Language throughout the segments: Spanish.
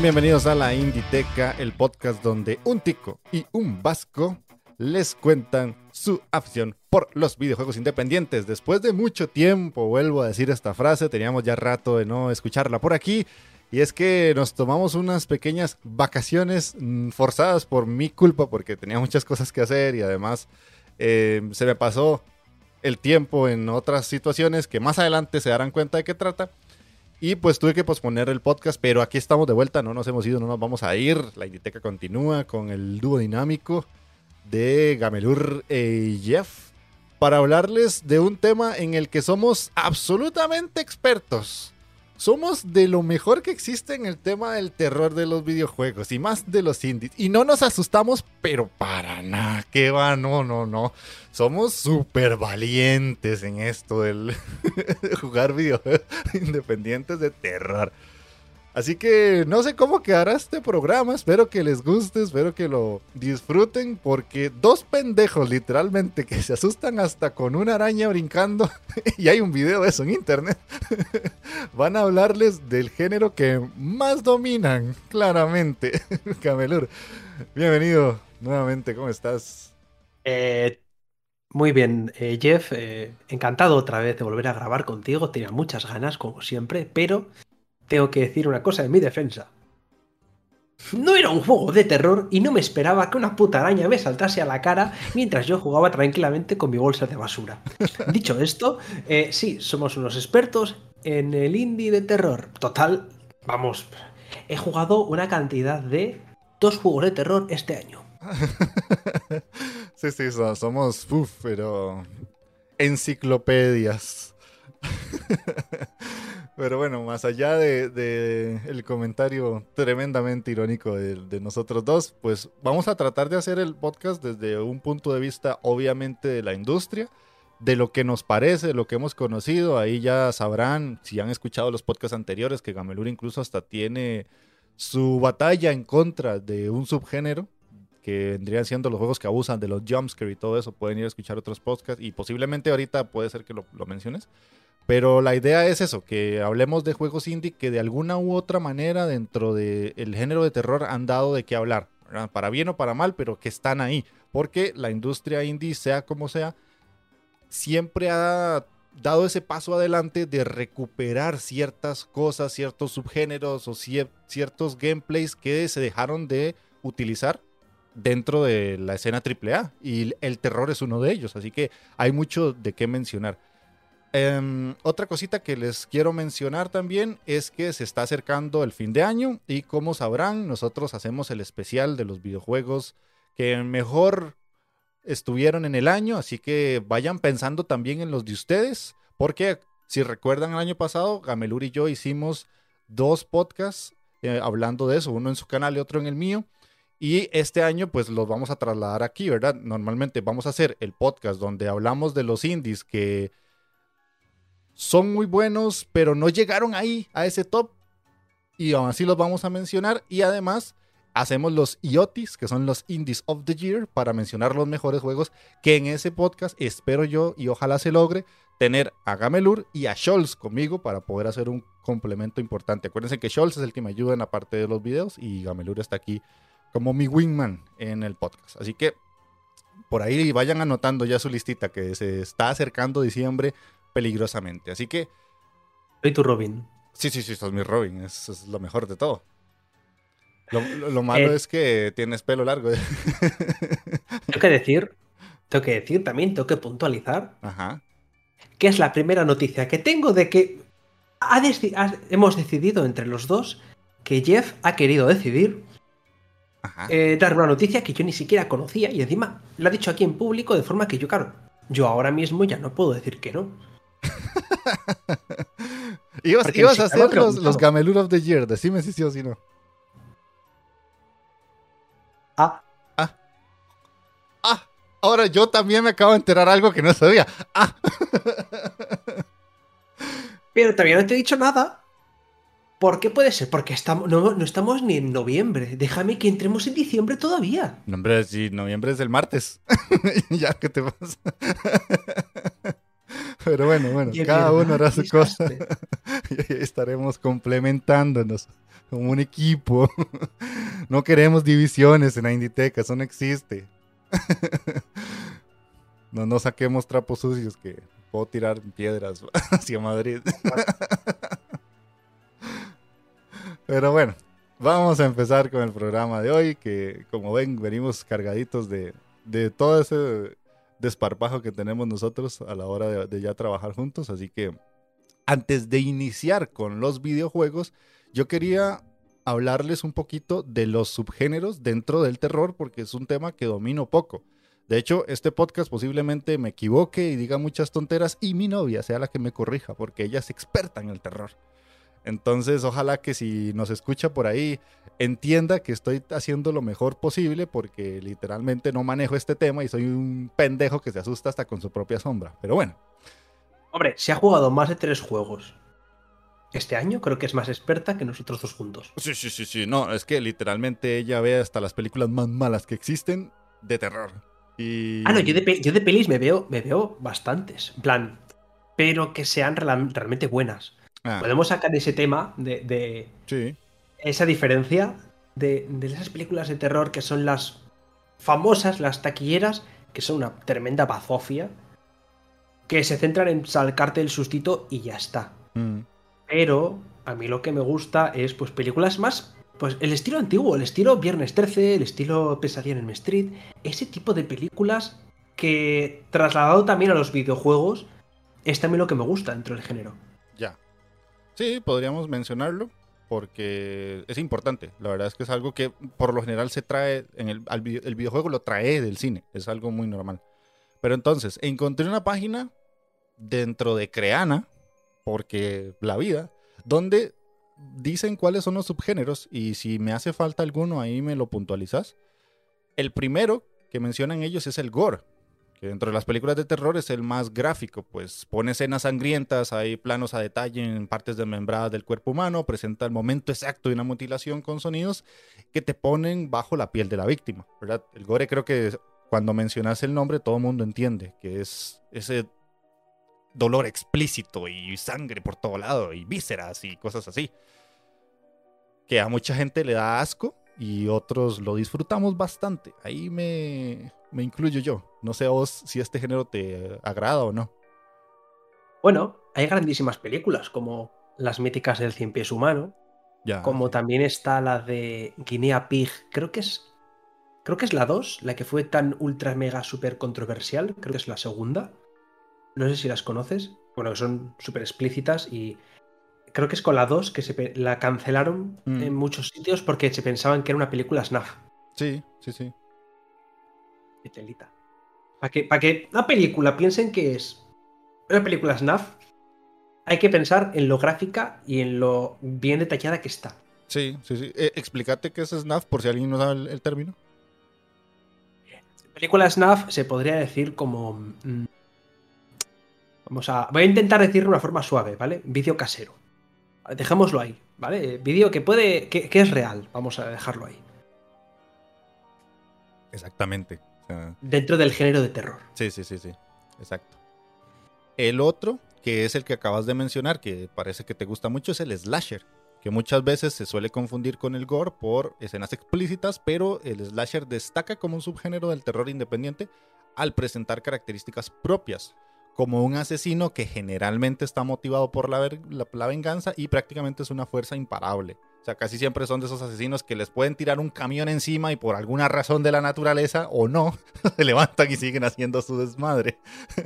Bienvenidos a la Inditeca, el podcast donde un tico y un vasco les cuentan su afición por los videojuegos independientes. Después de mucho tiempo, vuelvo a decir esta frase, teníamos ya rato de no escucharla por aquí. Y es que nos tomamos unas pequeñas vacaciones mm, forzadas por mi culpa, porque tenía muchas cosas que hacer y además eh, se me pasó el tiempo en otras situaciones que más adelante se darán cuenta de qué trata. Y pues tuve que posponer el podcast, pero aquí estamos de vuelta, no nos hemos ido, no nos vamos a ir. La Inditeca continúa con el dúo dinámico de Gamelur y Jeff para hablarles de un tema en el que somos absolutamente expertos somos de lo mejor que existe en el tema del terror de los videojuegos y más de los indies. Y no nos asustamos, pero para nada, que va, no, no, no. Somos súper valientes en esto del jugar videojuegos independientes de terror. Así que no sé cómo quedará este programa, espero que les guste, espero que lo disfruten, porque dos pendejos literalmente que se asustan hasta con una araña brincando, y hay un video de eso en internet, van a hablarles del género que más dominan, claramente. Camelur, bienvenido nuevamente, ¿cómo estás? Eh, muy bien, eh, Jeff, eh, encantado otra vez de volver a grabar contigo, tenía muchas ganas, como siempre, pero tengo que decir una cosa en mi defensa. No era un juego de terror y no me esperaba que una puta araña me saltase a la cara mientras yo jugaba tranquilamente con mi bolsa de basura. Dicho esto, eh, sí, somos unos expertos en el indie de terror. Total, vamos, he jugado una cantidad de dos juegos de terror este año. sí, sí, somos, uf, pero enciclopedias. Pero bueno, más allá de, el comentario tremendamente irónico de, nosotros dos, pues vamos a tratar de hacer el podcast desde un punto de vista obviamente de la industria, de lo que nos parece, de lo que hemos conocido. Ahí ya sabrán, si han escuchado los podcasts anteriores, que Gamelur incluso hasta tiene su batalla en contra de un subgénero que vendrían siendo los juegos que abusan de los jumpscare y todo eso. Pueden ir a escuchar otros podcasts y posiblemente ahorita puede ser que lo menciones. Pero la idea es eso, que hablemos de juegos indie que de alguna u otra manera dentro del género de terror han dado de qué hablar, para bien o para mal, pero que están ahí. Porque la industria indie, sea como sea, siempre ha dado ese paso adelante de recuperar ciertas cosas, ciertos subgéneros o ciertos gameplays que se dejaron de utilizar dentro de la escena AAA. Y el terror es uno de ellos, así que hay mucho de qué mencionar. Em, otra cosita que les quiero mencionar también es que se está acercando el fin de año y como sabrán, nosotros hacemos el especial de los videojuegos que mejor estuvieron en el año, así que vayan pensando también en los de ustedes, porque si recuerdan el año pasado, Gamelur y yo hicimos dos podcasts eh, hablando de eso, uno en su canal y otro en el mío. Y este año pues los vamos a trasladar aquí, ¿verdad? Normalmente vamos a hacer el podcast donde hablamos de los indies que son muy buenos, pero no llegaron ahí, a ese top. Y aún así los vamos a mencionar. Y además hacemos los IOTIS, que son los Indies of the Year, para mencionar los mejores juegos que en ese podcast espero yo y ojalá se logre tener a Gamelur y a Scholz conmigo para poder hacer un complemento importante. Acuérdense que Scholz es el que me ayuda en la parte de los videos y Gamelur está aquí como mi wingman en el podcast. Así que por ahí vayan anotando ya su listita que se está acercando diciembre peligrosamente. Así que. Soy tu Robin. Sí, sí, sí, sos mi Robin. Es, es lo mejor de todo. Lo, lo- lo malo Eh. es que tienes pelo largo. Tengo que decir, tengo que decir también, tengo que puntualizar Ajá. que es la primera noticia que tengo de que ha deci- ha- hemos decidido entre los dos que Jeff ha querido decidir Ajá. eh, dar una noticia que yo ni siquiera conocía y encima lo ha dicho aquí en público de forma que yo, claro, yo ahora mismo ya no puedo decir que no. ibas a hacer ha los, los. Gamelur of the Year. Decime si sí o si no. Ah, Ah, ahora yo también me acabo de enterar algo que no sabía. Ah, pero todavía no te he dicho nada. ¿Por qué puede ser? Porque estamos, no, no estamos ni en noviembre. Déjame que entremos en diciembre todavía. no, hombre, si noviembre es el martes. ya, ¿qué te pasa? Pero bueno, bueno, cada uno hará su cosa. y estaremos complementándonos como un equipo. no queremos divisiones en la Inditeca, eso no existe. no nos saquemos trapos sucios que puedo tirar piedras hacia Madrid. Pero bueno, vamos a empezar con el programa de hoy, que como ven, venimos cargaditos de, de todo ese desparpajo que tenemos nosotros a la hora de, ya trabajar juntos. Así que antes de iniciar con los videojuegos, yo quería hablarles un poquito de los subgéneros dentro del terror, porque es un tema que domino poco. De hecho, este podcast posiblemente me equivoque y diga muchas tonteras y mi novia sea la que me corrija, porque ella es experta en el terror. Entonces, ojalá que si nos escucha por ahí, entienda que estoy haciendo lo mejor posible porque literalmente no manejo este tema y soy un pendejo que se asusta hasta con su propia sombra. Pero bueno, Hombre, se ha jugado más de tres juegos. Este año creo que es más experta que nosotros dos juntos. sí, sí, sí, sí, no, es que literalmente ella ve hasta las películas más malas que existen de terror. Y... Ah, no, yo de, pe- yo de pelis me veo, me veo bastantes. En plan, pero que sean real- realmente buenas. Ah, Podemos sacar ese tema de, de sí, esa diferencia de, de esas películas de terror que son las famosas, las taquilleras, que son una tremenda bazofia, que se centran en sacarte el sustito y ya está. mm, Pero a mí lo que me gusta es pues películas más pues el estilo antiguo, el estilo Viernes 13, el estilo Pesadilla en el Street, ese tipo de películas que trasladado también a los videojuegos es también lo que me gusta dentro del género. ya. Sí, podríamos mencionarlo porque es importante. La verdad es que es algo que por lo general se trae, en el, el videojuego lo trae del cine, es algo muy normal. Pero entonces, encontré una página dentro de Creana, porque la vida, donde dicen cuáles son los subgéneros y si me hace falta alguno ahí me lo puntualizas. El primero que mencionan ellos es el gore, que dentro de las películas de terror es el más gráfico, pues pone escenas sangrientas, hay planos a detalle en partes desmembradas del cuerpo humano, presenta el momento exacto de una mutilación con sonidos que te ponen bajo la piel de la víctima. El gore creo que cuando mencionas el nombre todo el mundo entiende que es ese dolor explícito y sangre por todo lado y vísceras y cosas así. Que a mucha gente le da asco y otros lo disfrutamos bastante. Ahí me, me incluyo yo. No sé a vos si este género te agrada o no. Bueno, hay grandísimas películas como las míticas del Cien Pies Humano, Ya. como también está la de Guinea Pig, creo que es creo que es la 2, la que fue tan ultra mega super controversial, creo que es la segunda. No sé si las conoces. Bueno, son súper explícitas y creo que es con la 2 que se la cancelaron Mm. en muchos sitios porque se pensaban que era una película snuff. Sí, sí, sí. Qué telita. Para que, para que una película piensen que es una película snuff, hay que pensar en lo gráfica y en lo bien detallada que está. Sí, sí, sí. Eh, explícate qué es SNAF por si alguien no sabe el, el término. Película snuff se podría decir como. mm, Vamos a. Voy a intentar decirlo de una forma suave, ¿vale? Vídeo casero. Dejémoslo ahí, ¿vale? Vídeo que puede. Que, que es real. Vamos a dejarlo ahí. Exactamente. O sea, Dentro del género de terror. Sí, sí, sí, sí. Exacto. El otro, que es el que acabas de mencionar, que parece que te gusta mucho, es el slasher, que muchas veces se suele confundir con el gore por escenas explícitas, pero el slasher destaca como un subgénero del terror independiente al presentar características propias, como un asesino que generalmente está motivado por la, venganza y prácticamente es una fuerza imparable. O sea, casi siempre son de esos asesinos que les pueden tirar un camión encima y por alguna razón de la naturaleza o no, se levantan y siguen haciendo su desmadre.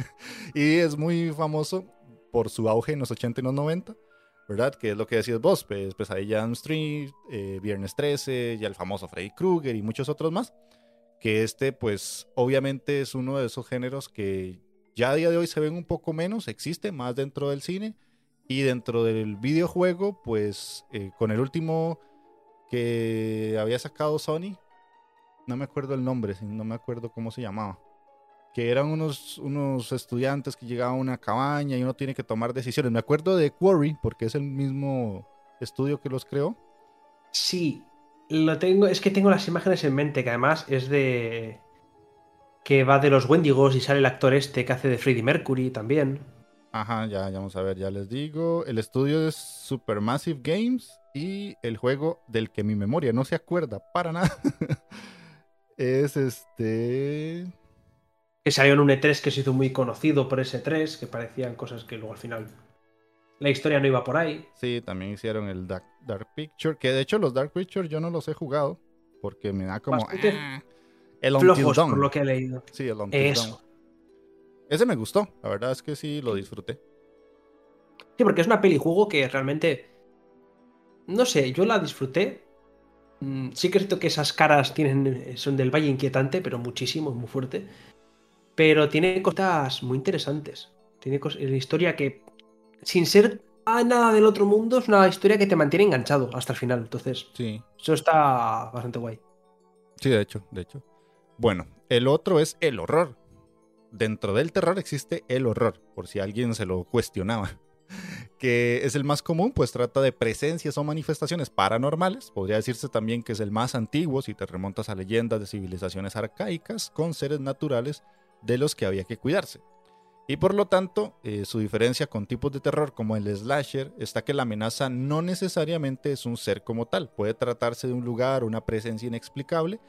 y es muy famoso por su auge en los 80 y los 90 ¿verdad? Que es lo que decías vos, pues Pesadilla on Street, eh, Viernes 13, ya el famoso Freddy Krueger y muchos otros más. Que este, pues, obviamente es uno de esos géneros que ya a día de hoy se ven un poco menos, existe más dentro del cine y dentro del videojuego, pues, eh, con el último que había sacado Sony, no me acuerdo el nombre, no me acuerdo cómo se llamaba que eran unos, unos estudiantes que llegaban a una cabaña y uno tiene que tomar decisiones. Me acuerdo de Quarry, porque es el mismo estudio que los creó. Sí, lo tengo, es que tengo las imágenes en mente, que además es de... que va de los Wendigos y sale el actor este que hace de Freddie Mercury también. Ajá, ya, ya vamos a ver, ya les digo. El estudio es Supermassive Games y el juego del que mi memoria no se acuerda para nada es este que salió en un E3 que se hizo muy conocido por ese 3, que parecían cosas que luego al final la historia no iba por ahí. Sí, también hicieron el Dark, Picture, que de hecho los Dark Picture yo no los he jugado porque me da como el flojos por lo que he leído. Sí, el Eso. Ese me gustó, la verdad es que sí lo disfruté. Sí, porque es una peli juego que realmente no sé, yo la disfruté. Mm, sí que es cierto que esas caras tienen son del Valle Inquietante, pero muchísimo, muy fuerte. Pero tiene cosas muy interesantes. Tiene la historia que, sin ser a nada del otro mundo, es una historia que te mantiene enganchado hasta el final. Entonces, sí. eso está bastante guay. Sí, de hecho, de hecho. Bueno, el otro es el horror. Dentro del terror existe el horror, por si alguien se lo cuestionaba. Que es el más común, pues trata de presencias o manifestaciones paranormales. Podría decirse también que es el más antiguo si te remontas a leyendas de civilizaciones arcaicas con seres naturales de los que había que cuidarse. Y por lo tanto, eh, su diferencia con tipos de terror como el slasher está que la amenaza no necesariamente es un ser como tal, puede tratarse de un lugar, una presencia inexplicable,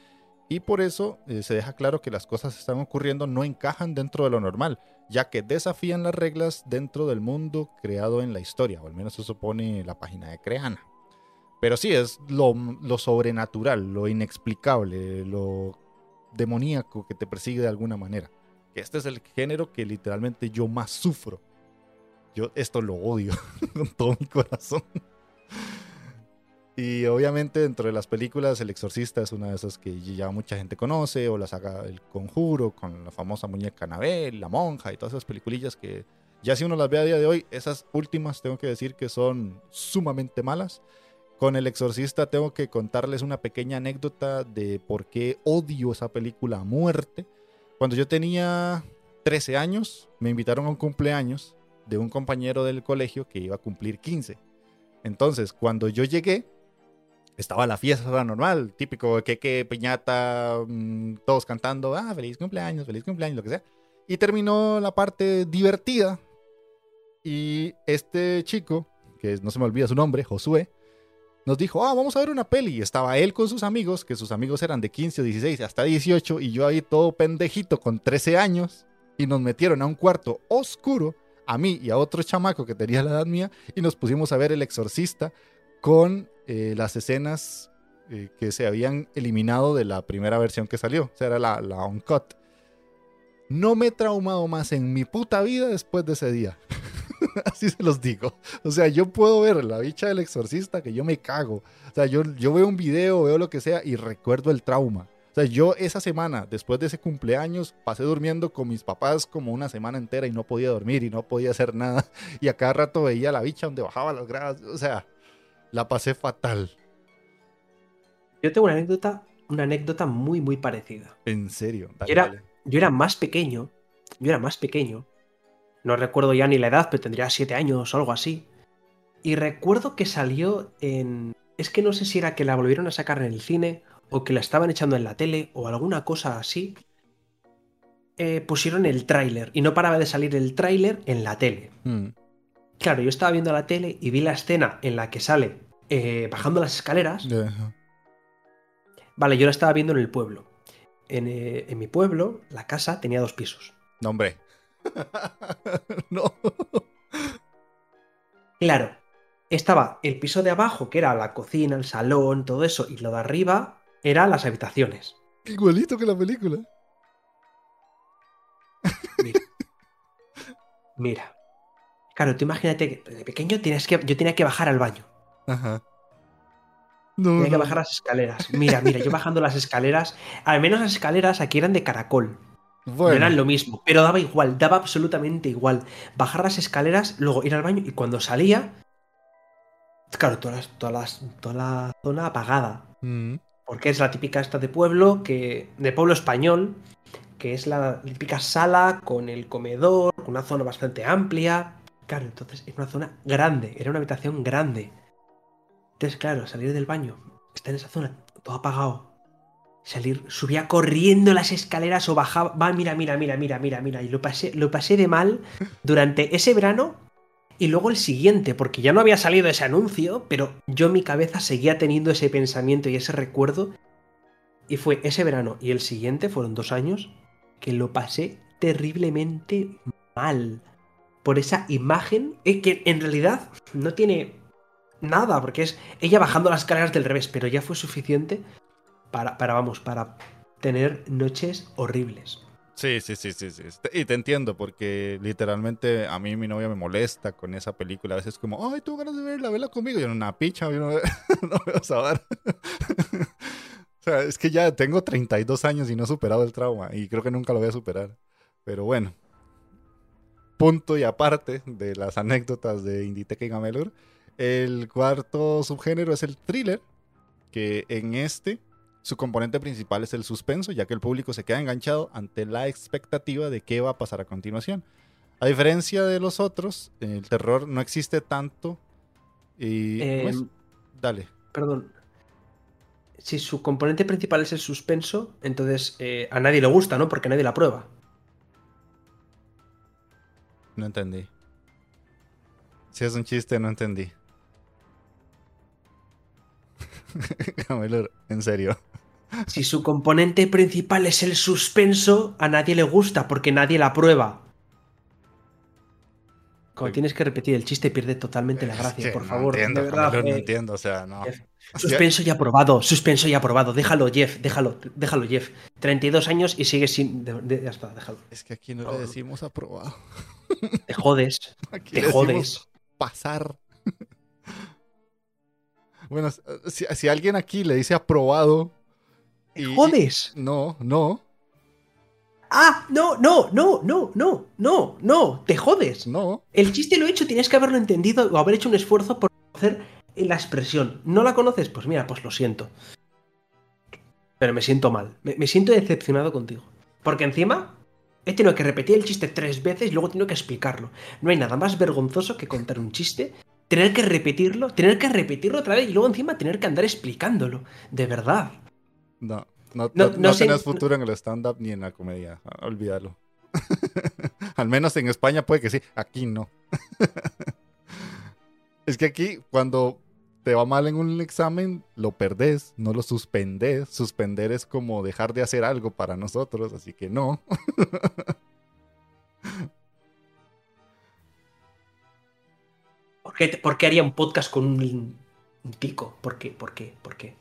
y por eso eh, se deja claro que las cosas que están ocurriendo no encajan dentro de lo normal, ya que desafían las reglas dentro del mundo creado en la historia, o al menos eso supone la página de Creana. Pero sí, es lo, lo sobrenatural, lo inexplicable, lo demoníaco que te persigue de alguna manera este es el género que literalmente yo más sufro. Yo esto lo odio con todo mi corazón. Y obviamente dentro de las películas El Exorcista es una de esas que ya mucha gente conoce, o la saga El Conjuro, con la famosa muñeca Anabel, La Monja y todas esas peliculillas que ya si uno las ve a día de hoy, esas últimas tengo que decir que son sumamente malas. Con El Exorcista tengo que contarles una pequeña anécdota de por qué odio esa película a muerte. Cuando yo tenía 13 años, me invitaron a un cumpleaños de un compañero del colegio que iba a cumplir 15. Entonces, cuando yo llegué, estaba la fiesta normal, típico que que piñata, mm, todos cantando, ah, feliz cumpleaños, feliz cumpleaños, lo que sea. Y terminó la parte divertida. Y este chico, que no se me olvida su nombre, Josué, nos dijo, ah, vamos a ver una peli. Y estaba él con sus amigos, que sus amigos eran de 15 o 16 hasta 18, y yo ahí todo pendejito con 13 años, y nos metieron a un cuarto oscuro, a mí y a otro chamaco que tenía la edad mía, y nos pusimos a ver El Exorcista con eh, las escenas eh, que se habían eliminado de la primera versión que salió, o sea, era la, la uncut. No me he traumado más en mi puta vida después de ese día. Así se los digo. O sea, yo puedo ver la bicha del exorcista que yo me cago. O sea, yo, yo veo un video, veo lo que sea y recuerdo el trauma. O sea, yo esa semana, después de ese cumpleaños, pasé durmiendo con mis papás como una semana entera y no podía dormir y no podía hacer nada. Y a cada rato veía la bicha donde bajaba las gradas. O sea, la pasé fatal. Yo tengo una anécdota, una anécdota muy, muy parecida. En serio. yo, era, yo era más pequeño. Yo era más pequeño no recuerdo ya ni la edad, pero tendría siete años o algo así. Y recuerdo que salió en... Es que no sé si era que la volvieron a sacar en el cine o que la estaban echando en la tele o alguna cosa así. Eh, pusieron el tráiler y no paraba de salir el tráiler en la tele. Hmm. Claro, yo estaba viendo la tele y vi la escena en la que sale eh, bajando las escaleras. Vale, yo la estaba viendo en el pueblo. En, eh, en, mi pueblo, la casa tenía dos pisos. No, hombre. no. Claro, estaba el piso de abajo, que era la cocina, el salón, todo eso, y lo de arriba eran las habitaciones. Igualito que la película. Mira. Mira. Claro, tú imagínate que de pequeño tienes que, yo tenía que bajar al baño. Ajá. No, Tenía que no. bajar las escaleras. Mira, mira, yo bajando las escaleras. Al menos las escaleras aquí eran de caracol. No Bueno, eran lo mismo, pero daba igual, daba absolutamente igual. Bajar las escaleras, luego ir al baño y cuando salía. Claro, toda la zona apagada. mm, Porque es la típica esta de pueblo, que de pueblo español, que es la típica sala con el comedor, con una zona bastante amplia. Entonces es una zona grande, era una habitación grande. Entonces, claro, salir del baño, está en esa zona, todo apagado. Salir, subía corriendo las escaleras o bajaba. Va, mira, mira, mira, mira, mira, mira. Y lo pasé, lo pasé de mal durante ese verano y luego el siguiente, porque ya no había salido ese anuncio, pero yo en mi cabeza seguía teniendo ese pensamiento y ese recuerdo. Y fue ese verano y el siguiente, fueron dos años, que lo pasé terriblemente mal. Por esa imagen, eh, que en realidad no tiene nada, porque es ella bajando las escaleras del revés, pero ya fue suficiente para, para vamos, para tener noches horribles. Sí, sí, sí, sí, sí. Y te entiendo, porque literalmente a mí mi novia me molesta con esa película. A veces como, ay, tú ganas de verla, vela conmigo. Yo, una picha, yo no, ve- no veo vara. O sea, es que ya tengo 32 años y no he superado el trauma. Y creo que nunca lo voy a superar. Pero bueno. Punto y aparte de las anécdotas de Inditeca y Gamelur. El cuarto subgénero es el thriller. Que en este su componente principal es el suspenso, ya que el público se queda enganchado ante la expectativa de qué va a pasar a continuación. A diferencia de los otros, el terror no existe tanto. Y. Em, Dale. Perdón. Si su componente principal es el suspenso, entonces eh, a nadie le gusta, ¿no? Porque nadie la prueba. No entendí. Si es un chiste, no entendí. Gamelur, en serio. Si su componente principal es el suspenso, a nadie le gusta porque nadie la prueba. Como Sí. tienes que repetir el chiste, pierde totalmente la gracia, por no favor. entiendo, de verdad, no eh, entiendo, o sea, no. Jeff, Suspenso ya aprobado, suspenso ya aprobado. Déjalo, Jeff, déjalo, déjalo, Jeff. 32 años y sigues sin. de- de- ya está, déjalo. Es que aquí no No. le decimos aprobado. Te jodes, Aquí te jodes. pasar. bueno, si, si alguien aquí le dice aprobado. Te y- jodes. No, no, Ah, no, no, no, no, no, no, no, te jodes. no. El chiste lo he hecho, tienes que haberlo entendido o haber hecho un esfuerzo por conocer la expresión. ¿No la conoces? Pues mira, pues lo siento. Pero me siento mal. Me, me siento decepcionado contigo. Porque encima he tenido que repetir el chiste tres veces y luego he tenido que explicarlo. No hay nada más vergonzoso que contar un chiste, tener que repetirlo, tener que repetirlo otra vez y luego encima tener que andar explicándolo. De verdad. No, no, No- no, no sé- tenés futuro en el stand-up ni en la comedia. Olvídalo. Al menos en España puede que sí. Aquí no. es que aquí, cuando te va mal en un examen, lo perdés, no lo suspendes. Suspender es como dejar de hacer algo para nosotros, así que no. ¿Por qué, por qué haría un podcast con un, un tico? ¿Por qué? ¿Por qué? ¿Por qué?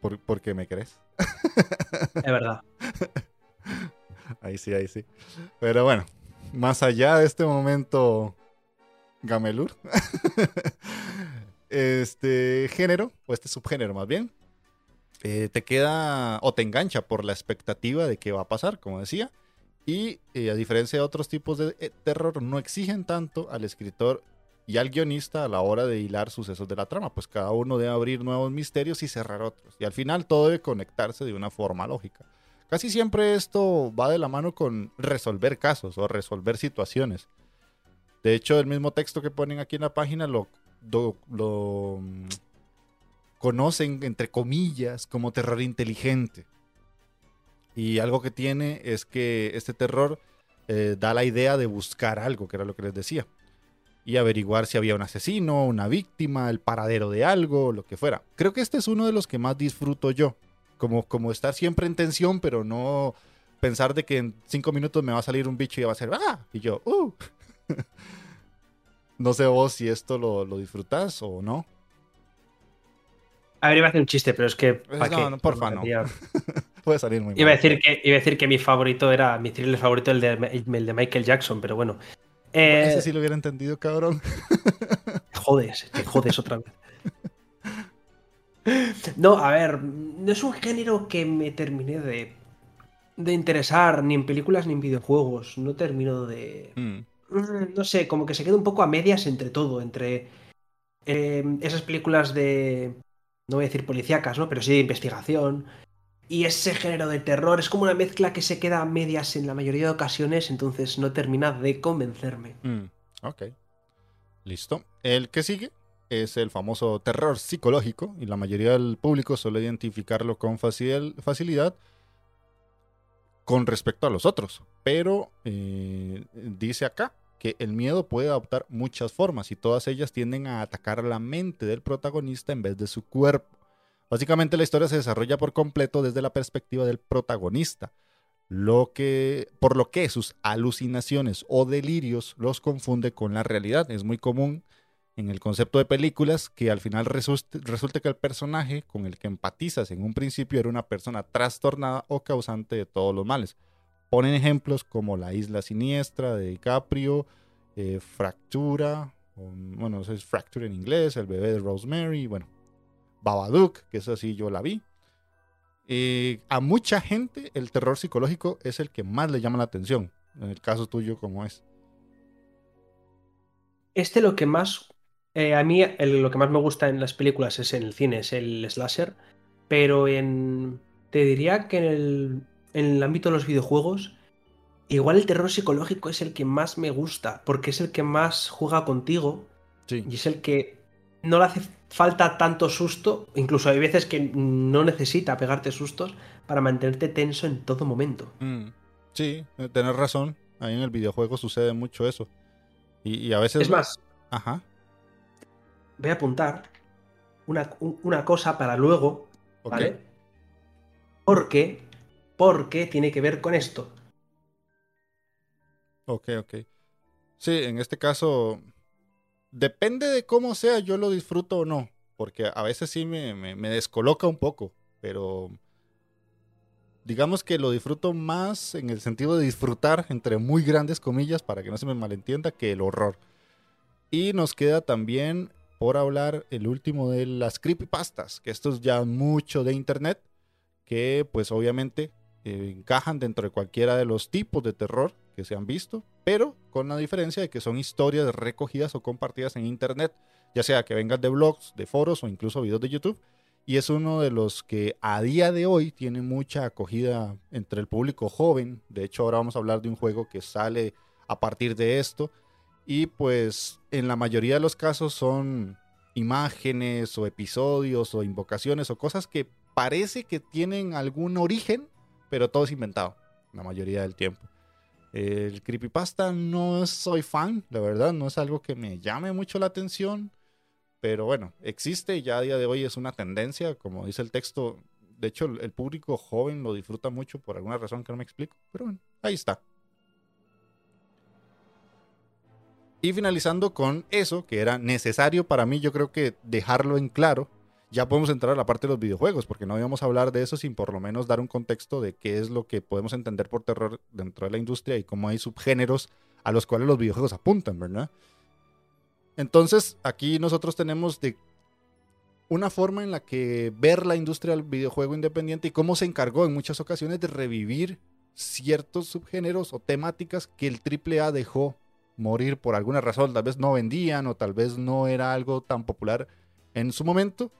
¿Por, por qué me crees? Es verdad. Ahí sí, ahí sí. Pero bueno, más allá de este momento Gamelur, este género, o este subgénero más bien, eh, te queda o te engancha por la expectativa de qué va a pasar, como decía. Y eh, a diferencia de otros tipos de eh, terror, no exigen tanto al escritor y al guionista a la hora de hilar sucesos de la trama, pues cada uno debe abrir nuevos misterios y cerrar otros. Y al final todo debe conectarse de una forma lógica. Casi siempre esto va de la mano con resolver casos o resolver situaciones. De hecho, el mismo texto que ponen aquí en la página lo, lo, conocen, entre comillas, como terror inteligente. Y algo que tiene es que este terror eh, da la idea de buscar algo, que era lo que les decía. Y averiguar si había un asesino, una víctima, el paradero de algo, lo que fuera. Creo que este es uno de los que más disfruto yo como, como estar siempre en tensión, pero no, pensar de que en cinco minutos me va a salir un bicho y va a ser ¡ah! Y yo, ¡uh! no sé vos si esto lo, lo disfrutás o no. A ver, iba a hacer un chiste, pero es que. Pues no, no, porfa, no. Puede salir muy iba A decir que, iba a decir que mi favorito era. Mi thriller favorito, el de, el de Michael Jackson, pero bueno. Eh... Ese sí lo hubiera entendido, cabrón. Jodes, te jodes otra vez. No, a ver, no es un género que me terminé de, de interesar ni en películas ni en videojuegos. No termino de. Mm. No sé, como que se queda un poco a medias entre todo, entre eh, esas películas de no voy a decir policíacas, ¿no? Pero sí de investigación. Y ese género de terror es como una mezcla que se queda a medias en la mayoría de ocasiones, entonces no termina de convencerme. Mm, ok. Listo. El que sigue es el famoso terror psicológico y la mayoría del público suele identificarlo con facilidad con respecto a los otros. Pero eh, dice acá que el miedo puede adoptar muchas formas y todas ellas tienden a atacar la mente del protagonista en vez de su cuerpo. Básicamente la historia se desarrolla por completo desde la perspectiva del protagonista, lo que, por lo que sus alucinaciones o delirios los confunde con la realidad. Es muy común en el concepto de películas que al final resulte, resulte que el personaje con el que empatizas en un principio era una persona trastornada o causante de todos los males. Ponen ejemplos como La Isla Siniestra de DiCaprio, eh, Fractura, bueno, eso es Fracture en inglés, El bebé de Rosemary, bueno, Babadook, que es así yo la vi. Eh, a mucha gente el terror psicológico es el que más le llama la atención. En el caso tuyo, ¿cómo es? Este lo que más, eh, a mí lo que más me gusta en las películas es en el cine, es el slasher, pero en, te diría que en el en el ámbito de los videojuegos, igual el terror psicológico es el que más me gusta, porque es el que más juega contigo y es el que no le hace falta tanto susto, incluso hay veces que no necesita pegarte sustos para mantenerte tenso en todo momento. Mm, sí, eh, tenés razón, ahí en el videojuego sucede mucho eso. Y, a veces... Es más, Ajá. voy a apuntar una, una cosa para luego, ¿vale? Porque porque tiene que ver con esto. Ok, ok. Sí, en este caso, depende de cómo sea, yo lo disfruto o no, porque a veces sí me, descoloca un poco, pero digamos que lo disfruto más en el sentido de disfrutar, entre muy grandes comillas, para que no se me malentienda, que el horror. Y nos queda también por hablar el último de las creepypastas, que esto es ya mucho de internet, que pues obviamente encajan dentro de cualquiera de los tipos de terror que se han visto, pero con la diferencia de que son historias recogidas o compartidas en Internet, ya sea que vengan de blogs, de foros o incluso videos de YouTube. Y es uno de los que a día de hoy tiene mucha acogida entre el público joven. De hecho, ahora vamos a hablar de un juego que sale a partir de esto. Y pues en la mayoría de los casos son imágenes o episodios o invocaciones o cosas que parece que tienen algún origen pero todo es inventado la mayoría del tiempo. El creepypasta no soy fan, la verdad, no es algo que me llame mucho la atención, pero bueno, existe y ya a día de hoy es una tendencia, como dice el texto. De hecho, el público joven lo disfruta mucho por alguna razón que no me explico, pero bueno, ahí está. Y finalizando con eso, que era necesario para mí, yo creo que dejarlo en claro, ya podemos entrar a la parte de los videojuegos, porque no íbamos a hablar de eso sin por lo menos dar un contexto de qué es lo que podemos entender por terror dentro de la industria y cómo hay subgéneros a los cuales los videojuegos apuntan, ¿verdad? Entonces, aquí nosotros tenemos de una forma en la que ver la industria del videojuego independiente y cómo se encargó en muchas ocasiones de revivir ciertos subgéneros o temáticas que el AAA dejó morir por alguna razón, tal vez no vendían o tal vez no era algo tan popular en su momento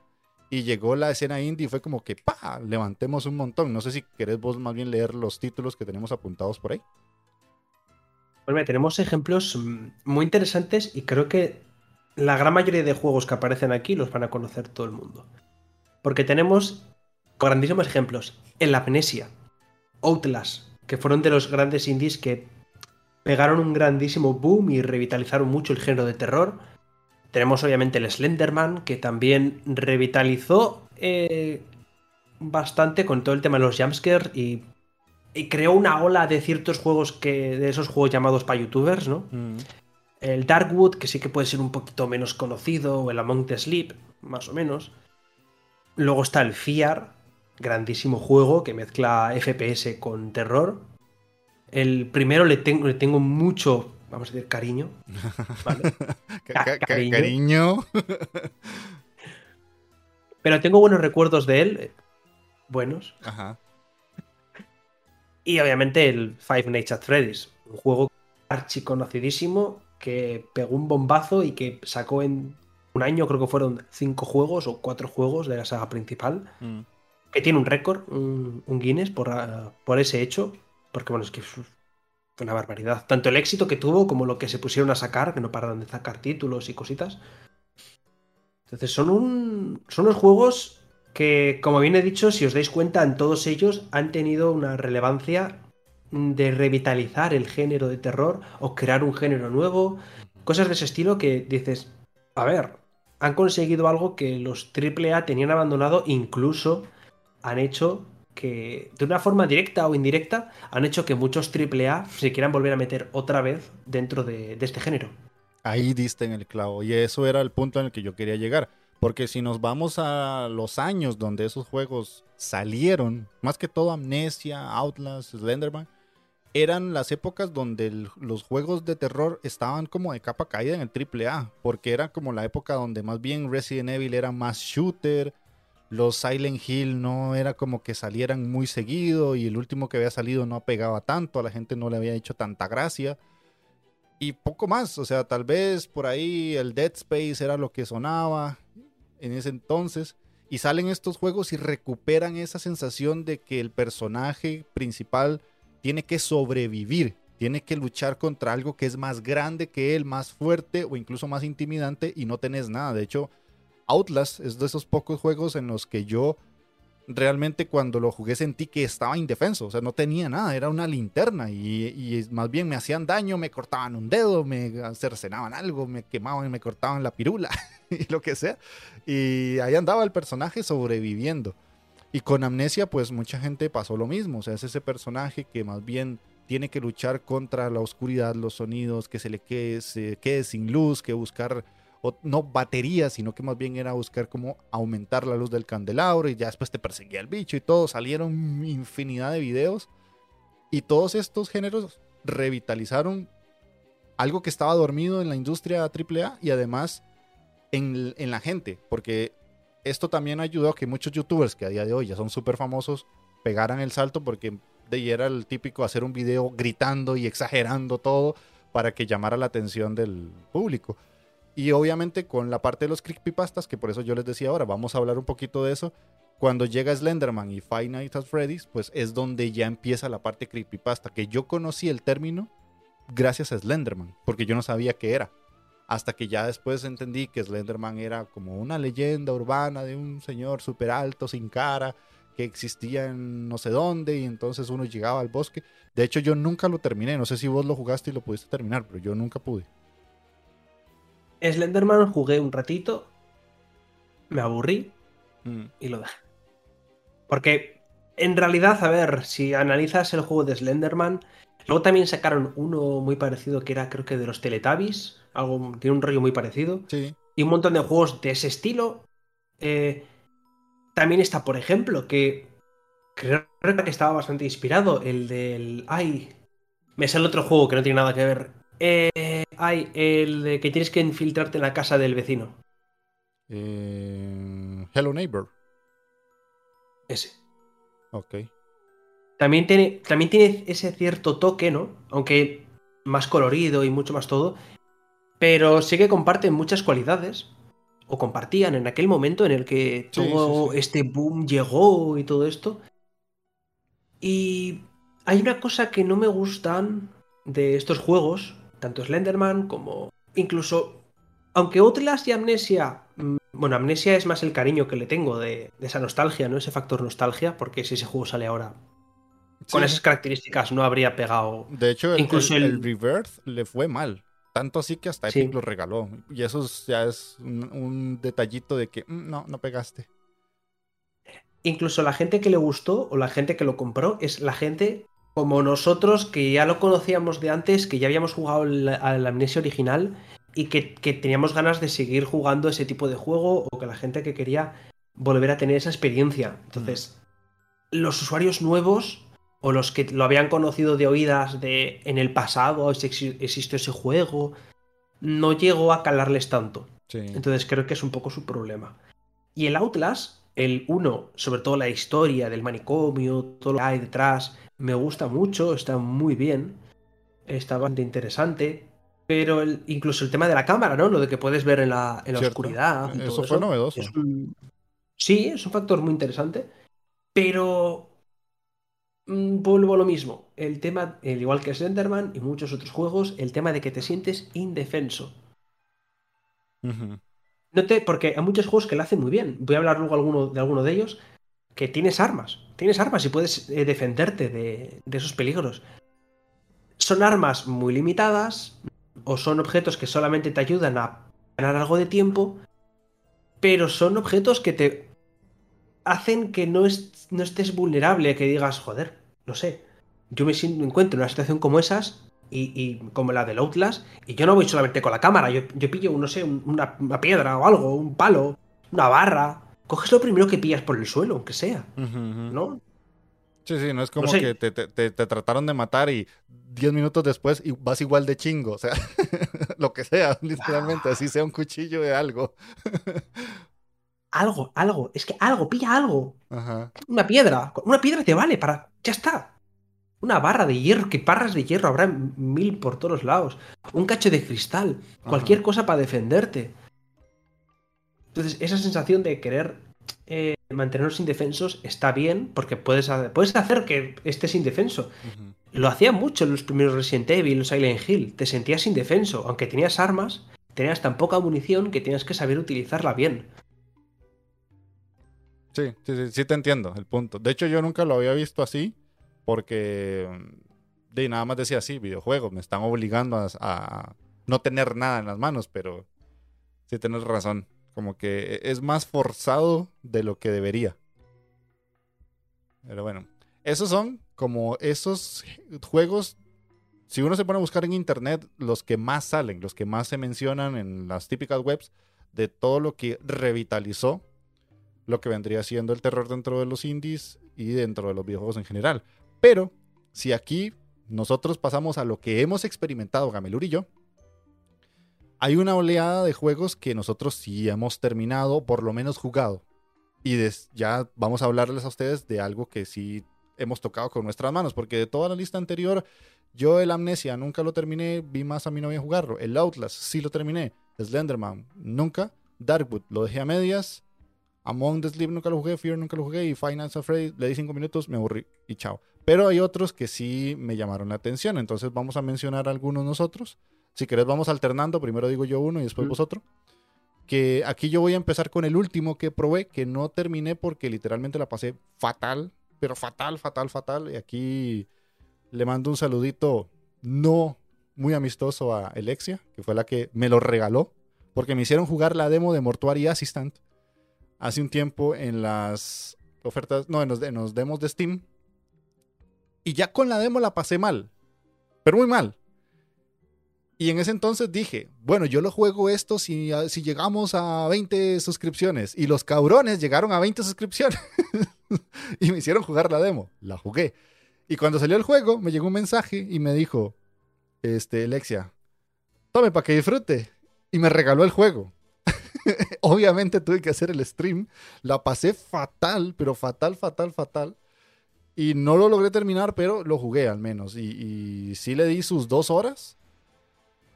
y llegó la escena indie y fue como que, ¡pa! Levantemos un montón. No sé si querés vos más bien leer los títulos que tenemos apuntados por ahí. Pues tenemos ejemplos mm, muy interesantes y creo que la gran mayoría de juegos que aparecen aquí los van a conocer todo el mundo. Porque tenemos grandísimos ejemplos. En la Outlast, que fueron de los grandes indies que pegaron un grandísimo boom y revitalizaron mucho el género de terror tenemos obviamente el Slenderman, que también revitalizó eh, bastante con todo el tema de los jumpscares y y creó una ola de ciertos juegos que. de esos juegos llamados para youtubers, ¿no? Mm. El Darkwood, que sí que puede ser un poquito menos conocido, o el Among the Sleep, más o menos. Luego está el Fear, grandísimo juego que mezcla FPS con terror. El primero le tengo, le tengo mucho, vamos a decir, cariño. ¿vale? Ca- ca- cariño. cariño. Pero tengo buenos recuerdos de él. Buenos. Ajá. Y obviamente el Five Nights at Freddy's, un juego archiconocidísimo que pegó un bombazo y que sacó en un año, creo que fueron cinco juegos o cuatro juegos de la saga principal, Mm. que tiene un récord, un, un Guinness por, ah, por ese hecho, porque bueno, es que una barbaridad. Tanto el éxito que tuvo como lo que se pusieron a sacar, que no pararon de sacar títulos y cositas. Entonces son, un, son unos juegos que, como bien he dicho, si os dais cuenta, en todos ellos han tenido una relevancia de revitalizar el género de terror o crear un género nuevo, cosas de ese estilo que dices, a ver, han conseguido algo que los AAA tenían abandonado, incluso han hecho que, de una forma directa o indirecta, han hecho que muchos AAA se quieran volver a meter otra vez dentro de, este género. Ahí diste en el clavo. Y eso era el punto en el que yo quería llegar. Porque si nos vamos a los años donde esos juegos salieron, más que todo Amnesia, Outlast, Slenderman, eran las épocas donde los juegos de terror estaban como de capa caída en el AAA. Porque era como la época donde más bien Resident Evil era más shooter. Los Silent Hill no era como que salieran muy seguido y el último que había salido no pegaba tanto, a la gente no le había hecho tanta gracia y poco más. O sea, tal vez por ahí el Dead Space era lo que sonaba en ese entonces. Y salen estos juegos y recuperan esa sensación de que el personaje principal tiene que sobrevivir, tiene que luchar contra algo que es más grande que él, más fuerte o incluso más intimidante y no tenés nada. De hecho, Outlast es de esos pocos juegos en los que yo realmente cuando lo jugué sentí que estaba indefenso, o sea, no tenía nada, era una linterna y, y más bien me hacían daño, me cortaban un dedo, me cercenaban algo, me quemaban me cortaban la pirula y lo que sea. Y ahí andaba el personaje sobreviviendo. Y con Amnesia, pues mucha gente pasó lo mismo, o sea, es ese personaje que más bien tiene que luchar contra la oscuridad, los sonidos, que se le quede, se quede sin luz, que buscar o no batería, sino que más bien era buscar cómo aumentar la luz del candelabro y ya después te perseguía el bicho y todo. Salieron infinidad de videos y todos estos géneros revitalizaron algo que estaba dormido en la industria AAA y además en, en la gente, porque esto también ayudó a que muchos youtubers que a día de hoy ya son súper famosos pegaran el salto porque de era el típico hacer un video gritando y exagerando todo para que llamara la atención del público. Y obviamente con la parte de los creepypastas, que por eso yo les decía ahora, vamos a hablar un poquito de eso. Cuando llega Slenderman y Five Nights at Freddy's, pues es donde ya empieza la parte creepypasta, que yo conocí el término gracias a Slenderman, porque yo no sabía qué era. Hasta que ya después entendí que Slenderman era como una leyenda urbana de un señor súper alto, sin cara, que existía en no sé dónde, y entonces uno llegaba al bosque. De hecho, yo nunca lo terminé. No sé si vos lo jugaste y lo pudiste terminar, pero yo nunca pude. Slenderman jugué un ratito, me aburrí Mm. y lo dejé. Porque en realidad, a ver, si analizas el juego de Slenderman, luego también sacaron uno muy parecido que era creo que de los Teletubbies, algo, tiene un rollo muy parecido, Sí. y un montón de juegos de ese estilo. Eh, también está, por ejemplo, que creo que estaba bastante inspirado, el del... Ay, me sale otro juego que no tiene nada que ver. Eh, ay, el de que tienes que infiltrarte en la casa del vecino. Eh, Hello Neighbor. Ese. Ok. También tiene, también tiene ese cierto toque, ¿no? Aunque más colorido y mucho más todo. Pero sí que comparten muchas cualidades. O compartían en aquel momento en el que Sí, todo sí, sí. este boom llegó y todo esto. Y hay una cosa que no me gustan de estos juegos, tanto Slenderman como incluso, aunque Outlast y Amnesia, mm, bueno, Amnesia es más el cariño que le tengo de, de esa nostalgia, ¿no? Ese factor nostalgia, porque si ese juego sale ahora con esas características no habría pegado. De hecho, el, Incluso el- el- el Rebirth le fue mal. Tanto así que hasta Sí. Epic lo regaló. Y eso es- ya es un, un detallito de que mm, no, no pegaste. Incluso la gente que le gustó o la gente que lo compró es la gente como nosotros que ya lo conocíamos de antes, que ya habíamos jugado al Amnesia original y que, teníamos ganas de seguir jugando ese tipo de juego o que la gente que quería volver a tener esa experiencia. Entonces, los usuarios nuevos o los que lo habían conocido de oídas de en el pasado existió ese juego, no llegó a calarles tanto. Entonces creo que es un poco su problema. Y el Outlast, el 1, sobre todo la historia del manicomio, todo lo que hay detrás, me gusta mucho, está muy bien, está bastante interesante. Pero incluso el tema de la cámara, ¿no? Lo de que puedes ver en la, oscuridad. eso fue novedoso. Sí, es un factor muy interesante. Pero mm, vuelvo a lo mismo. El tema, el igual que Slenderman y muchos otros juegos, el tema de que te sientes indefenso. No te, porque hay muchos juegos que lo hacen muy bien. Voy a hablar luego alguno, de alguno de ellos. Que tienes armas. Tienes armas y puedes eh, defenderte de, esos peligros. Son armas muy limitadas, o son objetos que solamente te ayudan a ganar algo de tiempo, pero son objetos que te hacen que no, no estés vulnerable, que digas, joder, no sé, yo me, encuentro en una situación como esas y, como la del Outlast, y yo no voy solamente con la cámara, yo, pillo, no sé, una, piedra o algo, un palo, una barra, coges lo primero que pillas por el suelo, aunque sea, ¿no? Sí, sí, no es como que te, te, trataron de matar y 10 minutos después y vas igual de chingo, o sea, lo que sea, literalmente, así sea un cuchillo de algo. algo, algo, es que algo, pilla algo. Una piedra, una piedra te vale para, ya está. Una barra de hierro, que barras de hierro habrá mil por todos lados. Un cacho de cristal, cualquier cosa para defenderte. Entonces, esa sensación de querer eh, mantenernos indefensos está bien, porque puedes, puedes hacer que estés indefenso. Lo hacía mucho en los primeros Resident Evil, los Silent Hill. Te sentías indefenso, aunque tenías armas, tenías tan poca munición que tenías que saber utilizarla bien. Sí, sí, sí, sí te entiendo el punto. De hecho, yo nunca lo había visto así, porque de nada más decía así, videojuegos, me están obligando a, no tener nada en las manos, pero sí tienes razón. Como que es más forzado de lo que debería. Pero bueno, esos son como esos juegos. Si uno se pone a buscar en internet, los que más salen, los que más se mencionan en las típicas webs, de todo lo que revitalizó lo que vendría siendo el terror dentro de los indies y dentro de los videojuegos en general. Pero si aquí nosotros pasamos a lo que hemos experimentado, Gamelur y yo, hay una oleada de juegos que nosotros sí hemos terminado, por lo menos jugado. Y ya vamos a hablarles a ustedes de algo que sí hemos tocado con nuestras manos, porque de toda la lista anterior, yo el Amnesia nunca lo terminé, vi más a mi novia jugarlo. El Outlast sí lo terminé. Slenderman nunca. Darkwood lo dejé a medias. Among the Sleep nunca lo jugué, Fear nunca lo jugué y Finance Afraid le di 5 minutos, me aburrí y chao. Pero hay otros que sí me llamaron la atención, entonces vamos a mencionar algunos nosotros. Si querés, vamos alternando. Primero digo yo uno y después vosotros. Que aquí yo voy a empezar con el último que probé, que no terminé porque literalmente la pasé fatal, pero fatal, fatal, fatal. Y aquí le mando un saludito no muy amistoso a Alexia, que fue la que me lo regaló, porque me hicieron jugar la demo de Mortuary Assistant hace un tiempo en las ofertas, no, en los, en los demos de Steam. Y ya con la demo la pasé mal, pero muy mal. Y en ese entonces dije, bueno, yo lo juego esto si, si llegamos a 20 suscripciones. Y los cabrones llegaron a 20 suscripciones. y me hicieron jugar la demo. La jugué. Y cuando salió el juego, me llegó un mensaje y me dijo, este, Alexia, tome para que disfrute. Y me regaló el juego. Obviamente tuve que hacer el stream. La pasé fatal, pero fatal, fatal, fatal. Y no lo logré terminar, pero lo jugué al menos. Y, y sí le di sus dos horas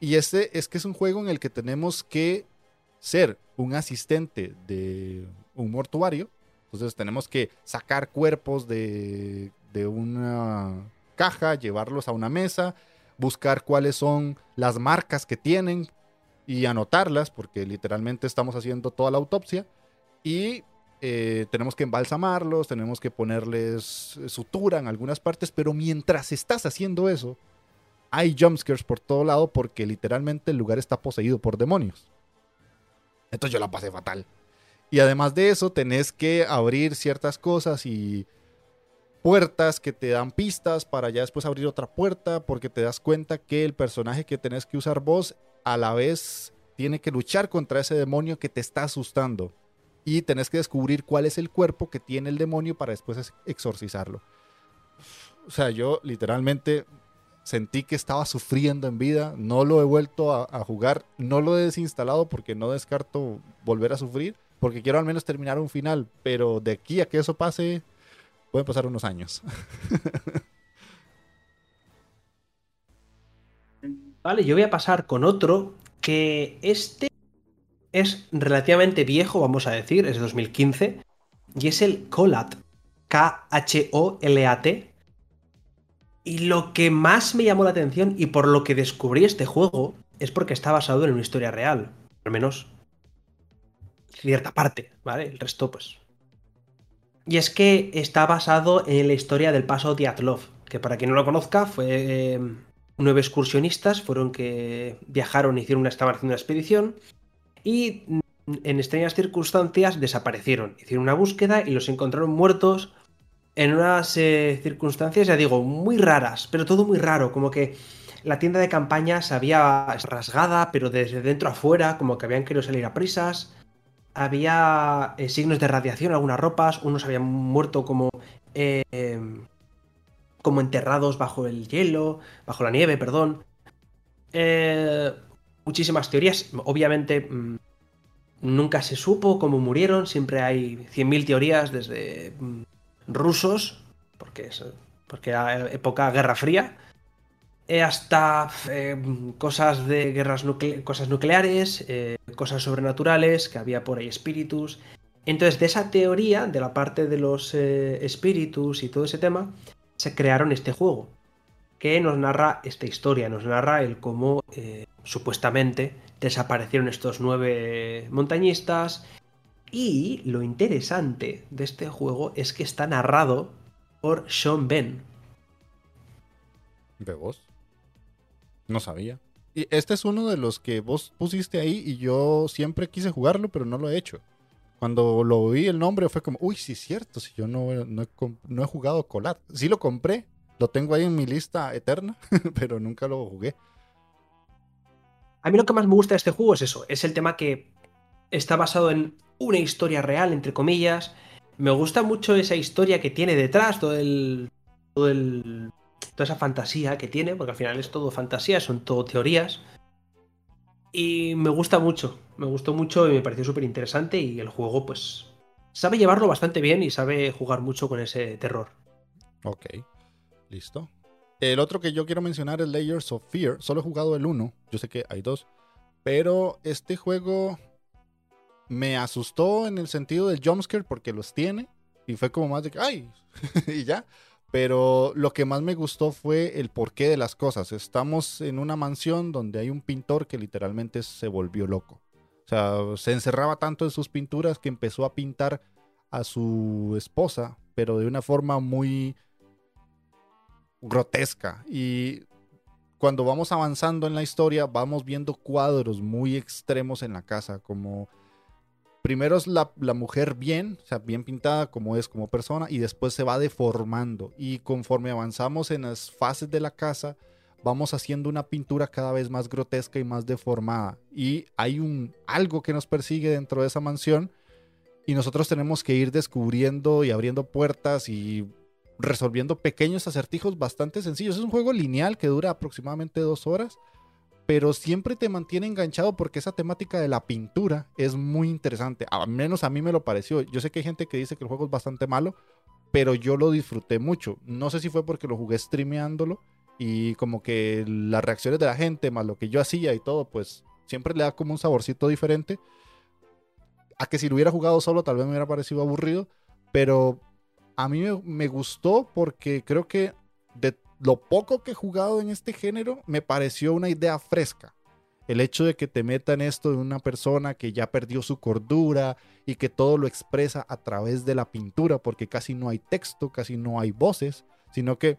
y este es que es un juego en el que tenemos que ser un asistente de un mortuario. Entonces tenemos que sacar cuerpos de, una caja, llevarlos a una mesa, buscar cuáles son las marcas que tienen y anotarlas, porque literalmente estamos haciendo toda la autopsia. Y eh, tenemos que embalsamarlos, tenemos que ponerles sutura en algunas partes, pero mientras estás haciendo eso, hay jumpscares por todo lado porque literalmente el lugar está poseído por demonios. Entonces yo la pasé fatal. Y además de eso, tenés que abrir ciertas cosas y puertas que te dan pistas para ya después abrir otra puerta, porque te das cuenta que el personaje que tenés que usar vos a la vez tiene que luchar contra ese demonio que te está asustando. Y tenés que descubrir cuál es el cuerpo que tiene el demonio para después exorcizarlo. O sea, yo literalmente sentí que estaba sufriendo en vida, no lo he vuelto a, jugar, no lo he desinstalado porque no descarto volver a sufrir, porque quiero al menos terminar un final, pero de aquí a que eso pase, pueden pasar unos años. Vale, yo voy a pasar con otro que este es relativamente viejo, vamos a decir, es 2015, y es el Colat, K-H-O-L-A-T. Y lo que más me llamó la atención y por lo que descubrí este juego es porque está basado en una historia real, al menos cierta parte, ¿vale? El resto, pues. Y es que está basado en la historia del paso de Atlov, que para quien no lo conozca, fue eh, nueve excursionistas, fueron que viajaron, hicieron una, estaban haciendo una expedición y en extrañas circunstancias desaparecieron. Hicieron una búsqueda y los encontraron muertos en unas eh, circunstancias, ya digo, muy raras, pero todo muy raro, como que la tienda de campaña se había rasgada, pero desde dentro a fuera, como que habían querido salir a prisas había eh, signos de radiación en algunas ropas, unos habían muerto como, eh, como enterrados bajo el hielo, bajo la nieve, perdón. Eh, muchísimas teorías, obviamente mm, nunca se supo cómo murieron, siempre hay 100.000 teorías desde mm, rusos, porque es porque era época Guerra Fría, eh, hasta eh, cosas de guerras cosas nucleares, eh, cosas sobrenaturales, que había por ahí espíritus. Entonces, de esa teoría, de la parte de los espíritus y todo ese tema, se crearon este juego, que nos narra esta historia, nos narra el cómo supuestamente desaparecieron estos nueve montañistas. Y lo interesante de este juego es que está narrado por Sean Ben. ¿De vos? No sabía. Y este es uno de los que vos pusiste ahí y yo siempre quise jugarlo, pero no lo he hecho. Cuando lo vi el nombre fue como, uy, sí es cierto, si yo no, no, he, jugado Colat. Sí lo compré, lo tengo ahí en mi lista eterna, pero nunca lo jugué. A mí lo que más me gusta de este juego es eso, es el tema que está basado en una historia real, entre comillas. Me gusta mucho esa historia que tiene detrás, todo el, todo el toda esa fantasía que tiene, porque al final es todo fantasía, son todo teorías. Y me gusta mucho, me gustó mucho y me pareció súper interesante y el juego pues sabe llevarlo bastante bien y sabe jugar mucho con ese terror. Ok, listo. El otro que yo quiero mencionar es Layers of Fear. Solo he jugado el 1, yo sé que hay dos. Pero este juego me asustó en el sentido del jumpscare porque los tiene. Y fue como más de que, ¡ay! y ya. Pero lo que más me gustó fue el porqué de las cosas. Estamos en una mansión donde hay un pintor que literalmente se volvió loco. O sea, se encerraba tanto en sus pinturas que empezó a pintar a su esposa, pero de una forma muy grotesca. Y cuando vamos avanzando en la historia, vamos viendo cuadros muy extremos en la casa, como primero es la, mujer bien, o sea, bien pintada como es como persona, y después se va deformando. Y conforme avanzamos en las fases de la casa, vamos haciendo una pintura cada vez más grotesca y más deformada. Y hay un algo que nos persigue dentro de esa mansión. Y nosotros tenemos que ir descubriendo y abriendo puertas y resolviendo pequeños acertijos bastante sencillos. Es un juego lineal que dura aproximadamente dos horas pero siempre te mantiene enganchado porque esa temática de la pintura es muy interesante. Al menos a mí me lo pareció. Yo sé que hay gente que dice que el juego es bastante malo, pero yo lo disfruté mucho. No sé si fue porque lo jugué streameándolo y como que las reacciones de la gente, más lo que yo hacía y todo, pues siempre le da como un saborcito diferente. A que si lo hubiera jugado solo tal vez me hubiera parecido aburrido, pero a mí me, gustó porque creo que de lo poco que he jugado en este género me pareció una idea fresca. El hecho de que te metan esto de una persona que ya perdió su cordura y que todo lo expresa a través de la pintura, porque casi no hay texto, casi no hay voces, sino que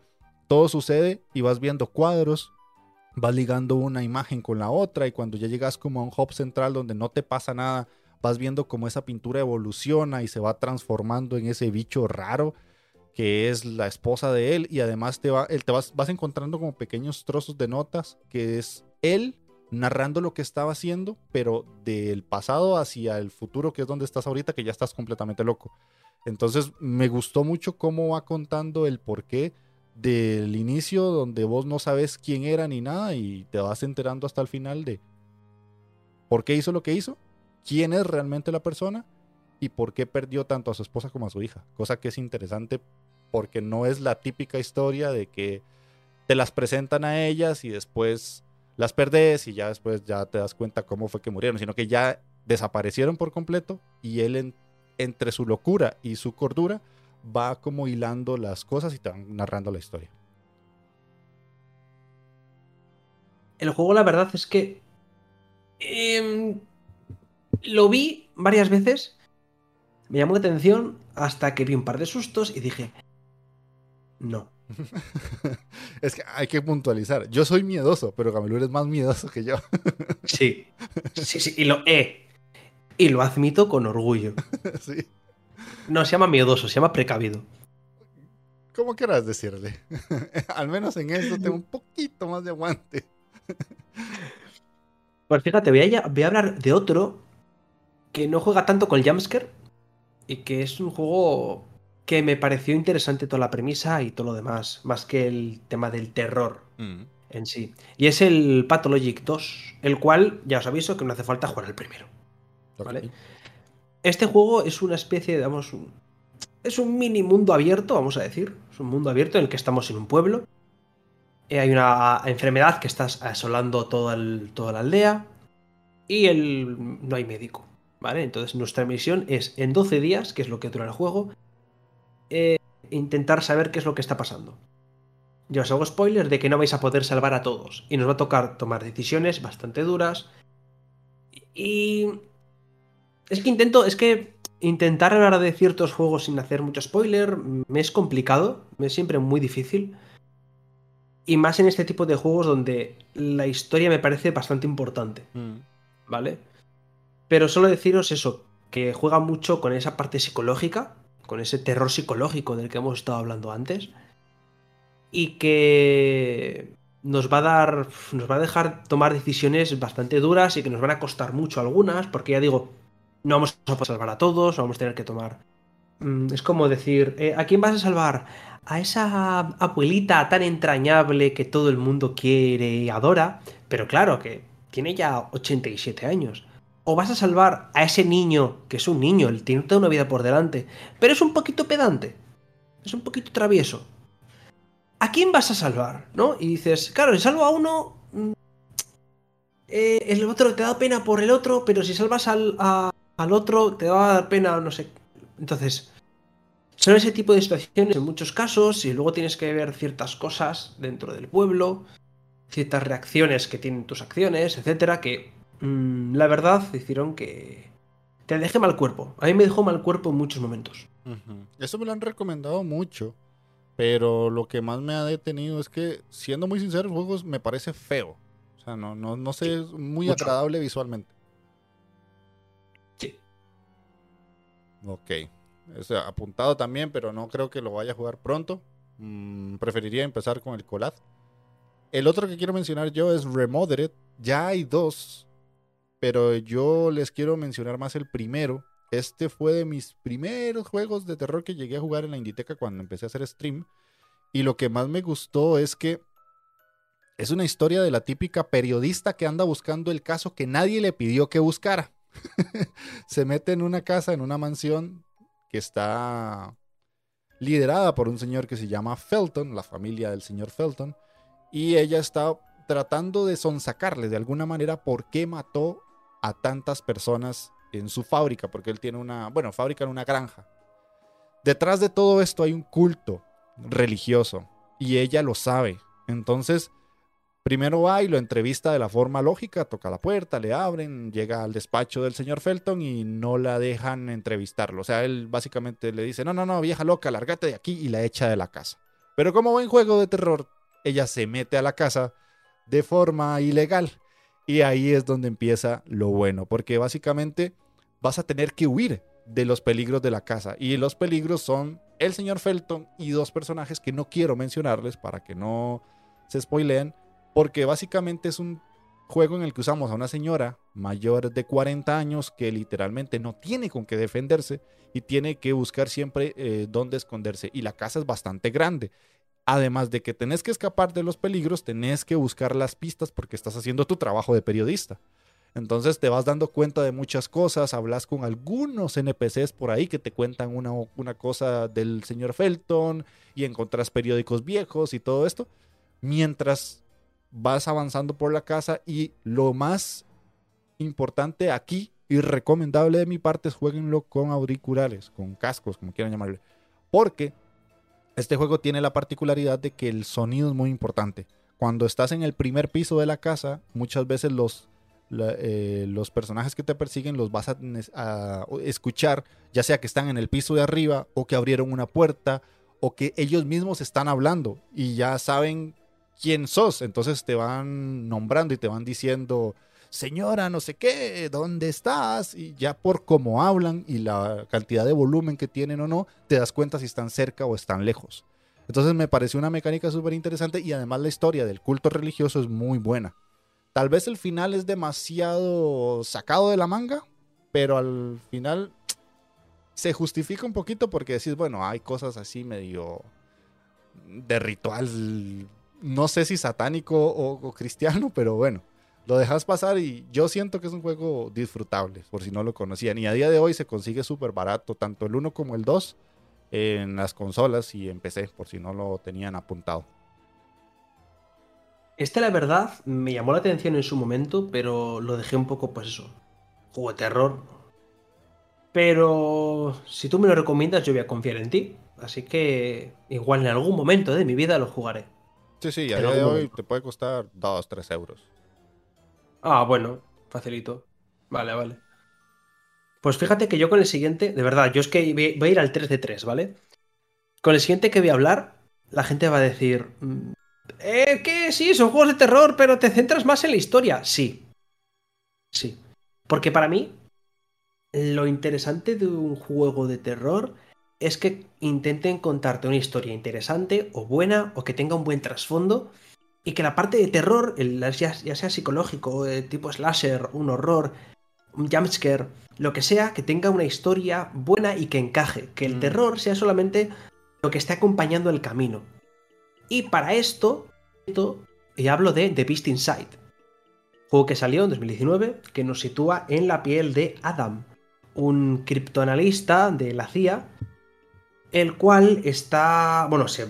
todo sucede y vas viendo cuadros, vas ligando una imagen con la otra y cuando ya llegas como a un hub central donde no te pasa nada, vas viendo cómo esa pintura evoluciona y se va transformando en ese bicho raro que es la esposa de él, y además te, va, él te vas, vas encontrando como pequeños trozos de notas, que es él narrando lo que estaba haciendo, pero del pasado hacia el futuro, que es donde estás ahorita, que ya estás completamente loco. Entonces me gustó mucho cómo va contando el porqué del inicio, donde vos no sabes quién era ni nada, y te vas enterando hasta el final de por qué hizo lo que hizo, quién es realmente la persona y por qué perdió tanto a su esposa como a su hija. Cosa que es interesante porque no es la típica historia de que te las presentan a ellas y después las perdés y ya después ya te das cuenta cómo fue que murieron, sino que ya desaparecieron por completo y él entre su locura y su cordura va como hilando las cosas y te van narrando la historia. El juego la verdad es que em, lo vi varias veces, me llamó la atención hasta que vi un par de sustos y dije, no. es que hay que puntualizar. Yo soy miedoso, pero Gamelur es más miedoso que yo. sí, sí, sí, y lo he. Y lo admito con orgullo. sí. No se llama miedoso, se llama precavido. ¿Cómo quieras decirle? Al menos en eso tengo un poquito más de aguante. pues fíjate, voy a, voy a hablar de otro que no juega tanto con el jumpscare y que es un juego que me pareció interesante toda la premisa y todo lo demás, más que el tema del terror mm. en sí. Y es el Pathologic 2, el cual ya os aviso que no hace falta jugar el primero. ¿vale? Este juego es una especie, digamos, un, es un mini mundo abierto, vamos a decir. Es un mundo abierto en el que estamos en un pueblo. Eh, hay una enfermedad que está asolando toda, toda la aldea. Y el, no hay médico. ¿Vale? Entonces nuestra misión es en 12 días, que es lo que dura el juego, eh, intentar saber qué es lo que está pasando. Yo os hago spoilers de que no vais a poder salvar a todos. Y nos va a tocar tomar decisiones bastante duras. Y es que intento, es que intentar hablar de ciertos juegos sin hacer mucho spoiler me es complicado, me es siempre muy difícil. Y más en este tipo de juegos donde la historia me parece bastante importante. Mm. ¿Vale? Pero solo deciros eso, que juega mucho con esa parte psicológica, con ese terror psicológico del que hemos estado hablando antes. Y que nos va a dar. Nos va a dejar tomar decisiones bastante duras y que nos van a costar mucho algunas, porque ya digo, no vamos a salvar a todos, vamos a tener que tomar. Mm, es como decir, eh, ¿a quién vas a salvar? A esa abuelita tan entrañable que todo el mundo quiere y adora, pero claro que tiene ya 87 años. O vas a salvar a ese niño, que es un niño, él tiene toda una vida por delante, pero es un poquito pedante, es un poquito travieso. ¿A quién vas a salvar? ¿No? Y dices, claro, si salvo a uno, mm, eh, el otro te da pena por el otro, pero si salvas al, al otro te va a dar pena, no sé. Entonces, son ese tipo de situaciones en muchos casos y luego tienes que ver ciertas cosas dentro del pueblo, ciertas reacciones que tienen tus acciones, etcétera, que mm, la verdad hicieron que te deje mal cuerpo. A mí me dejó mal cuerpo en muchos momentos. Eso me lo han recomendado mucho, pero lo que más me ha detenido es que, siendo muy sincero, el juego me parece feo. O sea, no, no, no sé, es muy agradable visualmente. Ok. Es apuntado también, pero no creo que lo vaya a jugar pronto. Mm, preferiría empezar con el Colad. El otro que quiero mencionar yo es Remodered. Ya hay dos, pero yo les quiero mencionar más el primero. Este fue de mis primeros juegos de terror que llegué a jugar en la Inditeca cuando empecé a hacer stream. Y lo que más me gustó es que es una historia de la típica periodista que anda buscando el caso que nadie le pidió que buscara. se mete en una casa, en una mansión que está liderada por un señor que se llama Felton, la familia del señor Felton, y ella está tratando de sonsacarle de alguna manera por qué mató a tantas personas en su fábrica, porque él tiene una, bueno, fábrica en una granja. Detrás de todo esto hay un culto religioso y ella lo sabe. Entonces, Primero va y lo entrevista de la forma lógica, toca la puerta, le abren, llega al despacho del señor Felton y no la dejan entrevistarlo. O sea, él básicamente le dice, no, no, no, vieja loca, lárgate de aquí y la echa de la casa. Pero como buen juego de terror, ella se mete a la casa de forma ilegal. Y ahí es donde empieza lo bueno, porque básicamente vas a tener que huir de los peligros de la casa. Y los peligros son el señor Felton y dos personajes que no quiero mencionarles para que no se spoileen, porque básicamente es un juego en el que usamos a una señora mayor de 40 años que literalmente no tiene con qué defenderse y tiene que buscar siempre eh, dónde esconderse. Y la casa es bastante grande. Además de que tenés que escapar de los peligros, tenés que buscar las pistas porque estás haciendo tu trabajo de periodista. Entonces te vas dando cuenta de muchas cosas, hablas con algunos NPCs por ahí que te cuentan una, una cosa del señor Felton y encontrás periódicos viejos y todo esto, mientras vas avanzando por la casa y lo más importante aquí y recomendable de mi parte es jueguenlo con auriculares, con cascos, como quieran llamarle, porque este juego tiene la particularidad de que el sonido es muy importante. Cuando estás en el primer piso de la casa, muchas veces los, eh, los personajes que te persiguen los vas a, a, escuchar, ya sea que están en el piso de arriba o que abrieron una puerta o que ellos mismos están hablando y ya saben quién sos. Entonces te van nombrando y te van diciendo, señora, no sé qué, ¿dónde estás? Y ya por cómo hablan y la cantidad de volumen que tienen o no, te das cuenta si están cerca o están lejos. Entonces me pareció una mecánica súper interesante y además la historia del culto religioso es muy buena. Tal vez el final es demasiado sacado de la manga, pero al final se justifica un poquito porque decís, bueno, hay cosas así medio de ritual no sé si satánico o, cristiano, pero bueno, lo dejas pasar y yo siento que es un juego disfrutable, por si no lo conocían. Y a día de hoy se consigue súper barato, tanto el 1 como el 2, en las consolas y en PC, por si no lo tenían apuntado. Este, la verdad, me llamó la atención en su momento, pero lo dejé un poco, pues eso, juego de terror. Pero si tú me lo recomiendas, yo voy a confiar en ti. Así que igual en algún momento de mi vida lo jugaré. Sí, sí, a día de hoy te puede costar 2, 3 euros. Ah, bueno, facilito. Vale, vale. Pues fíjate que yo con el siguiente, de verdad, yo es que voy a ir al 3 de 3, ¿vale? Con el siguiente que voy a hablar, la gente va a decir... Mm, eh, que sí, son juegos de terror, pero te centras más en la historia. Sí. Sí. Porque para mí, lo interesante de un juego de terror es que intenten contarte una historia interesante o buena o que tenga un buen trasfondo y que la parte de terror, ya, sea psicológico, eh, tipo slasher, un horror, un jumpscare, lo que sea, que tenga una historia buena y que encaje, que el mm. terror sea solamente lo que esté acompañando el camino. Y para esto, y hablo de The Beast Inside, juego que salió en 2019, que nos sitúa en la piel de Adam, un criptoanalista de la CIA el cual está, bueno, se,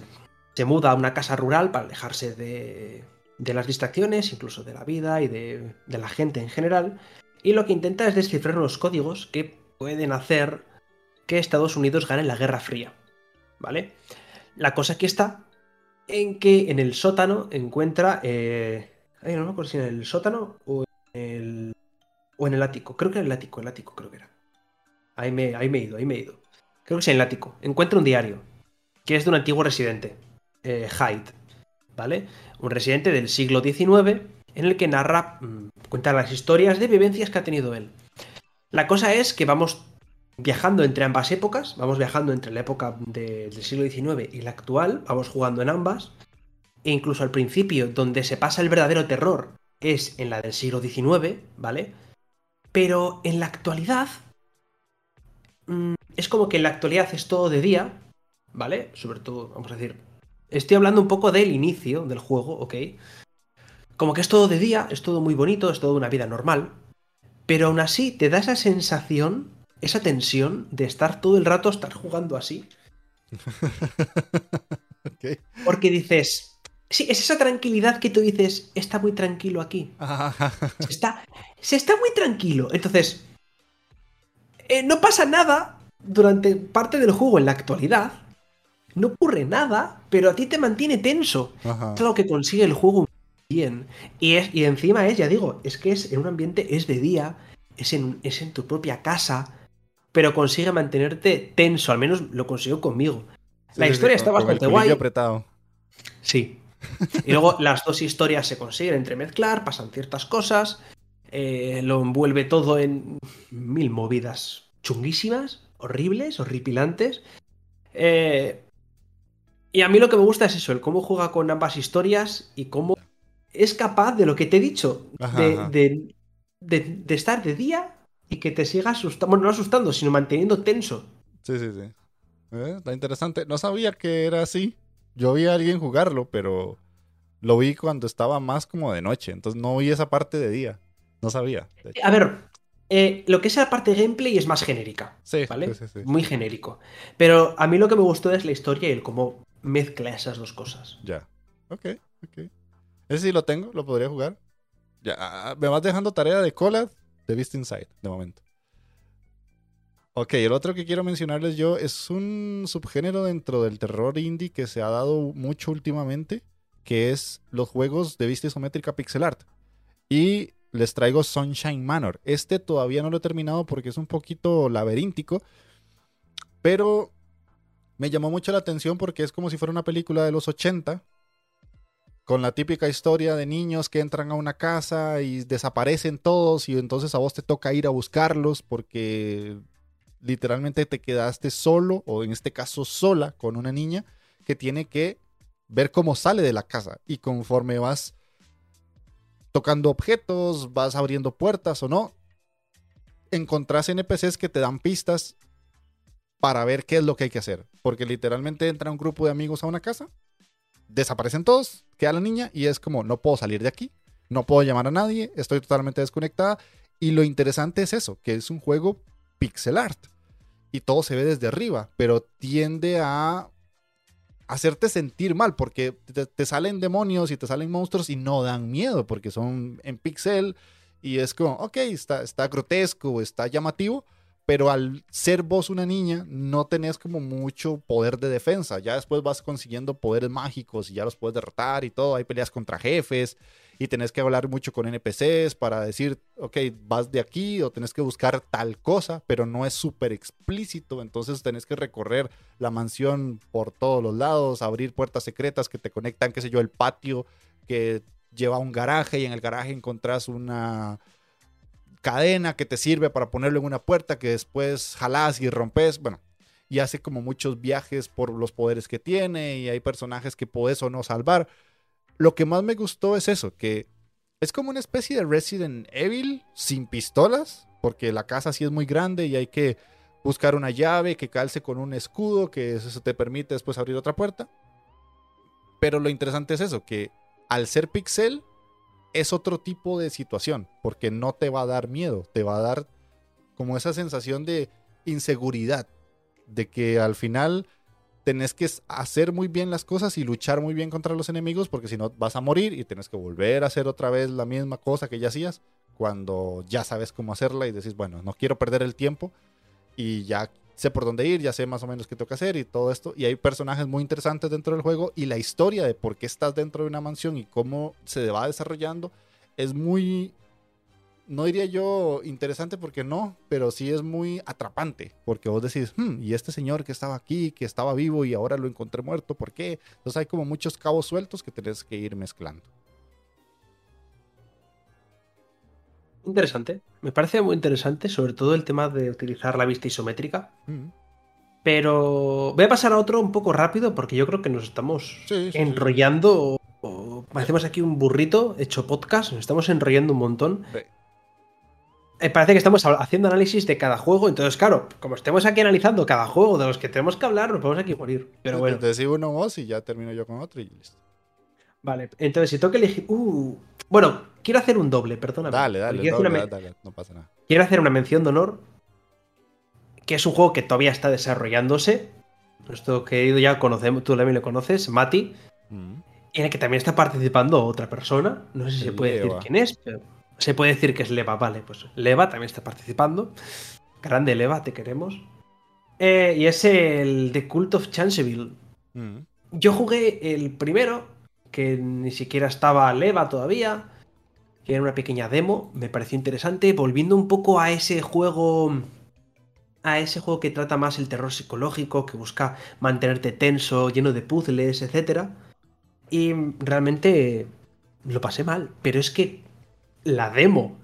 muda a una casa rural para alejarse de, las distracciones, incluso de la vida y de, la gente en general, y lo que intenta es descifrar unos códigos que pueden hacer que Estados Unidos gane la Guerra Fría, ¿vale? La cosa aquí está en que en el sótano encuentra... Eh, no me acuerdo si en el sótano o en el, o en el ático. Creo que en el ático, el ático creo que era. Ahí me, ahí me he ido, ahí me he ido creo que es en el ático, encuentra un diario, que es de un antiguo residente, eh, Hyde, ¿vale? Un residente del siglo XIX en el que narra, mm, cuenta las historias de vivencias que ha tenido él. La cosa es que vamos viajando entre ambas épocas, vamos viajando entre la época del siglo XIX y la actual, vamos jugando en ambas, e incluso al principio, donde se pasa el verdadero terror, es en la del siglo XIX, ¿vale? Pero en la actualidad Mm, es como que en la actualidad es todo de día, ¿vale? Sobre todo, vamos a decir, estoy hablando un poco del inicio del juego, ¿ok? Como que es todo de día, es todo muy bonito, es todo una vida normal, pero aún así te da esa sensación, esa tensión de estar todo el rato, estar jugando así. Porque dices, sí, es esa tranquilidad que tú dices, está muy tranquilo aquí. está, se está muy tranquilo. Entonces, eh, no pasa nada durante parte del juego en la actualidad. No ocurre nada, pero a ti te mantiene tenso. Es lo que consigue el juego bien. Y, es, y encima es, ya digo, es que es en un ambiente, es de día, es en, es en tu propia casa, pero consigue mantenerte tenso, al menos lo consiguió conmigo. la historia está bastante guay. apretado. Sí. Y luego las dos historias se consiguen entremezclar, pasan ciertas cosas. Eh, lo envuelve todo en mil movidas chunguísimas, horribles, horripilantes. Eh, y a mí lo que me gusta es eso, el cómo juega con ambas historias y cómo es capaz de lo que te he dicho, de, estar de día y que te siga asustando, bueno, no asustando, sino manteniendo tenso. Sí, sí, sí. Eh, está interesante. No sabía que era así. Yo vi a alguien jugarlo, pero lo vi cuando estaba más como de noche. Entonces no vi esa parte de día. No sabía. A ver, eh, lo que es la parte de gameplay es más genérica. Sí, ¿vale? Sí, sí, Muy genérico. Pero a mí lo que me gustó es la historia y el cómo mezcla esas dos cosas. Ya. Ok, ok. Ese sí lo tengo, lo podría jugar. Ya, ah, ah, me vas dejando tarea de Collab de Beast Inside, de momento. Ok, el otro que quiero mencionarles yo es un subgénero dentro del terror indie que se ha dado mucho últimamente, que es los juegos de vista isométrica pixel art. Y les traigo Sunshine Manor. Este todavía no lo he terminado porque es un poquito laberíntico, pero me llamó mucho la atención porque es como si fuera una película de los 80, con la típica historia de niños que entran a una casa y desaparecen todos y entonces a vos te toca ir a buscarlos porque literalmente te quedaste solo o en este caso sola con una niña que tiene que ver cómo sale de la casa y conforme vas tocando objetos, vas abriendo puertas o no, encontrás NPCs que te dan pistas para ver qué es lo que hay que hacer. Porque literalmente entra un grupo de amigos a una casa, desaparecen todos, queda la niña y es como, no puedo salir de aquí, no puedo llamar a nadie, estoy totalmente desconectada. Y lo interesante es eso, que es un juego pixel art. Y todo se ve desde arriba, pero tiende a hacerte sentir mal porque te, salen demonios y te salen monstruos y no dan miedo porque son en pixel y es como, ok, está, está grotesco, está llamativo, pero al ser vos una niña no tenés como mucho poder de defensa. Ya después vas consiguiendo poderes mágicos y ya los puedes derrotar y todo. Hay peleas contra jefes y tenés que hablar mucho con NPCs para decir, ok, vas de aquí o tenés que buscar tal cosa, pero no es súper explícito. Entonces tenés que recorrer la mansión por todos los lados, abrir puertas secretas que te conectan, qué sé yo, el patio que lleva a un garaje y en el garaje encontrás una cadena que te sirve para ponerlo en una puerta que después jalás y rompes. Bueno, y hace como muchos viajes por los poderes que tiene y hay personajes que puedes o no salvar. Lo que más me gustó es eso, que es como una especie de Resident Evil sin pistolas, porque la casa sí es muy grande y hay que buscar una llave que calce con un escudo, que eso te permite después abrir otra puerta. Pero lo interesante es eso, que al ser pixel, es otro tipo de situación, porque no te va a dar miedo, te va a dar como esa sensación de inseguridad, de que al final tenés que hacer muy bien las cosas y luchar muy bien contra los enemigos, porque si no vas a morir y tenés que volver a hacer otra vez la misma cosa que ya hacías cuando ya sabes cómo hacerla y decís, bueno, no quiero perder el tiempo y ya sé por dónde ir, ya sé más o menos qué que hacer y todo esto. Y hay personajes muy interesantes dentro del juego y la historia de por qué estás dentro de una mansión y cómo se va desarrollando es muy, no diría yo interesante porque no, pero sí es muy atrapante porque vos decís, hmm, y este señor que estaba aquí, que estaba vivo y ahora lo encontré muerto, ¿por qué? Entonces hay como muchos cabos sueltos que tenés que ir mezclando. Interesante. Me parece muy interesante, sobre todo el tema de utilizar la vista isométrica. Mm. Pero voy a pasar a otro un poco rápido porque yo creo que nos estamos enrollando. parecemos aquí un burrito hecho podcast, nos estamos enrollando un montón. Eh, parece que estamos haciendo análisis de cada juego, entonces, claro, como estemos aquí analizando cada juego de los que tenemos que hablar, nos podemos aquí morir. Pero bueno. Te sigo uno vos y ya termino yo con otro y listo. Vale, entonces si tengo que elegir. Uh, bueno, quiero hacer un doble, perdóname. Dale, dale, dale, no pasa nada. Quiero hacer una mención de honor, que es un juego que todavía está desarrollándose. Esto que ya conocemos, tú también lo conoces, Mati. Mm. En el que también está participando otra persona. No sé si se puede decir quién es, pero se puede decir que es Leva, vale. Pues Leva también está participando. Grande Leva, te queremos. Eh, y es el The Cult of Chanceville. Mm. Yo jugué el primero, que ni siquiera estaba leva todavía, que era una pequeña demo, me pareció interesante, volviendo un poco a ese juego a ese juego que trata más el terror psicológico, que busca mantenerte tenso, lleno de puzzles, etc. Y realmente lo pasé mal, pero es que la demo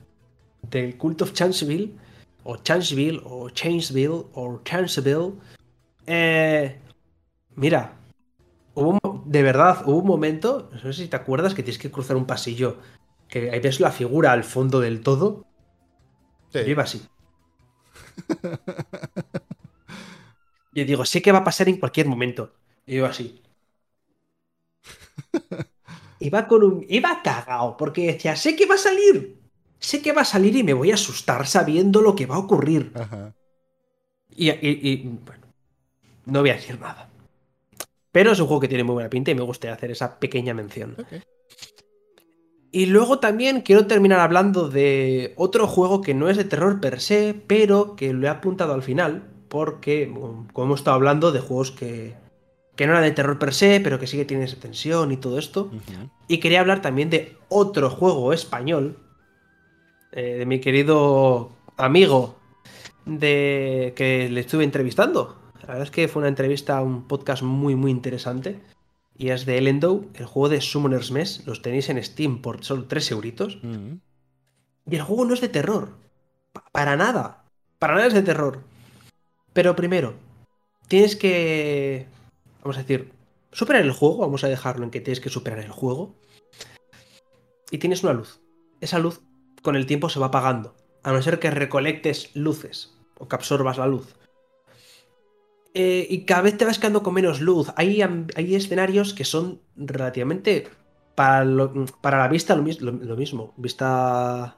del Cult of Chanceville, o Chanceville, o Chainsville, o Chanceville. Eh, mira, de verdad, hubo un momento, no sé si te acuerdas, que tienes que cruzar un pasillo, que ahí ves la figura al fondo del todo. Yo iba así. Yo digo, sé que va a pasar en cualquier momento. Y yo así. Iba con un. Iba cagado, porque decía, sé que va a salir. Sé que va a salir y me voy a asustar sabiendo lo que va a ocurrir. Y, bueno, no voy a decir nada. Pero es un juego que tiene muy buena pinta y me gusta hacer esa pequeña mención. Y luego también quiero terminar hablando de otro juego que no es de terror per se, pero que lo he apuntado al final, porque como hemos estado hablando de juegos que, que no eran de terror per se, pero que sí que tienen esa tensión y todo esto. Y quería hablar también de otro juego español, eh, de mi querido amigo de que le estuve entrevistando. La verdad es que fue una entrevista, un podcast muy, muy interesante. Y es de Ellendow, el juego de Summoner's Mess. Los tenéis en Steam por solo 3 euritos. Y el juego no es de terror. Para nada. Para nada es de terror. Pero primero, tienes que. Vamos a decir. Superar el juego. Vamos a dejarlo en que tienes que superar el juego. Y tienes una luz. Esa luz con el tiempo se va apagando. A no ser que recolectes luces. O que absorbas la luz. Eh, y cada vez te vas quedando con menos luz. Hay, hay escenarios que son relativamente. Para, para la vista lo, mismo. Vista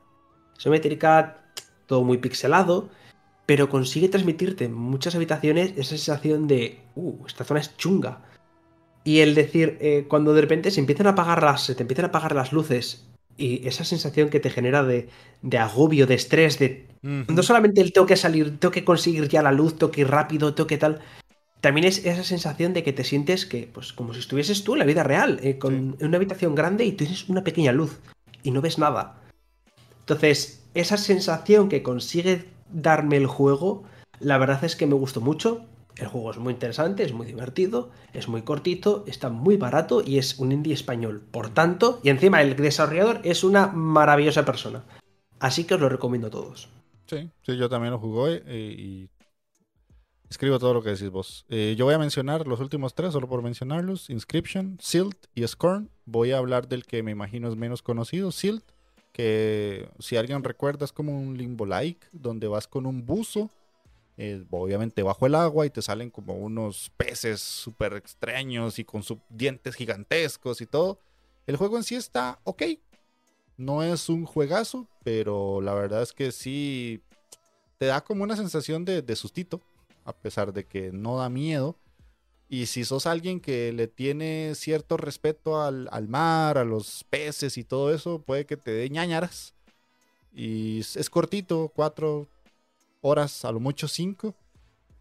simétrica, todo muy pixelado. Pero consigue transmitirte en muchas habitaciones esa sensación de. Uh, esta zona es chunga. Y el decir, eh, cuando de repente se empiezan a apagar las. Se te empiezan a apagar las luces. Y esa sensación que te genera de, de agobio, de estrés, de no solamente el tengo que salir, tengo que conseguir ya la luz, tengo que ir rápido, tengo que tal. También es esa sensación de que te sientes que, pues, como si estuvieses tú en la vida real, eh, con una habitación grande y tienes una pequeña luz y no ves nada. Entonces, esa sensación que consigue darme el juego, la verdad es que me gustó mucho. El juego es muy interesante, es muy divertido, es muy cortito, está muy barato y es un indie español. Por tanto, y encima el desarrollador es una maravillosa persona. Así que os lo recomiendo a todos. Sí, sí, yo también lo jugué eh, y escribo todo lo que decís vos. Eh, yo voy a mencionar los últimos tres, solo por mencionarlos. Inscription, Silt y Scorn. Voy a hablar del que me imagino es menos conocido, Silt, que si alguien recuerda es como un limbo-like, donde vas con un buzo, eh, obviamente bajo el agua y te salen como unos peces súper extraños y con sus dientes gigantescos y todo. El juego en sí está ok, no es un juegazo, pero la verdad es que sí te da como una sensación de, sustito, a pesar de que no da miedo. Y si sos alguien que le tiene cierto respeto al, mar, a los peces y todo eso, puede que te dé ñañaras. Y es cortito, cuatro horas, a lo mucho cinco.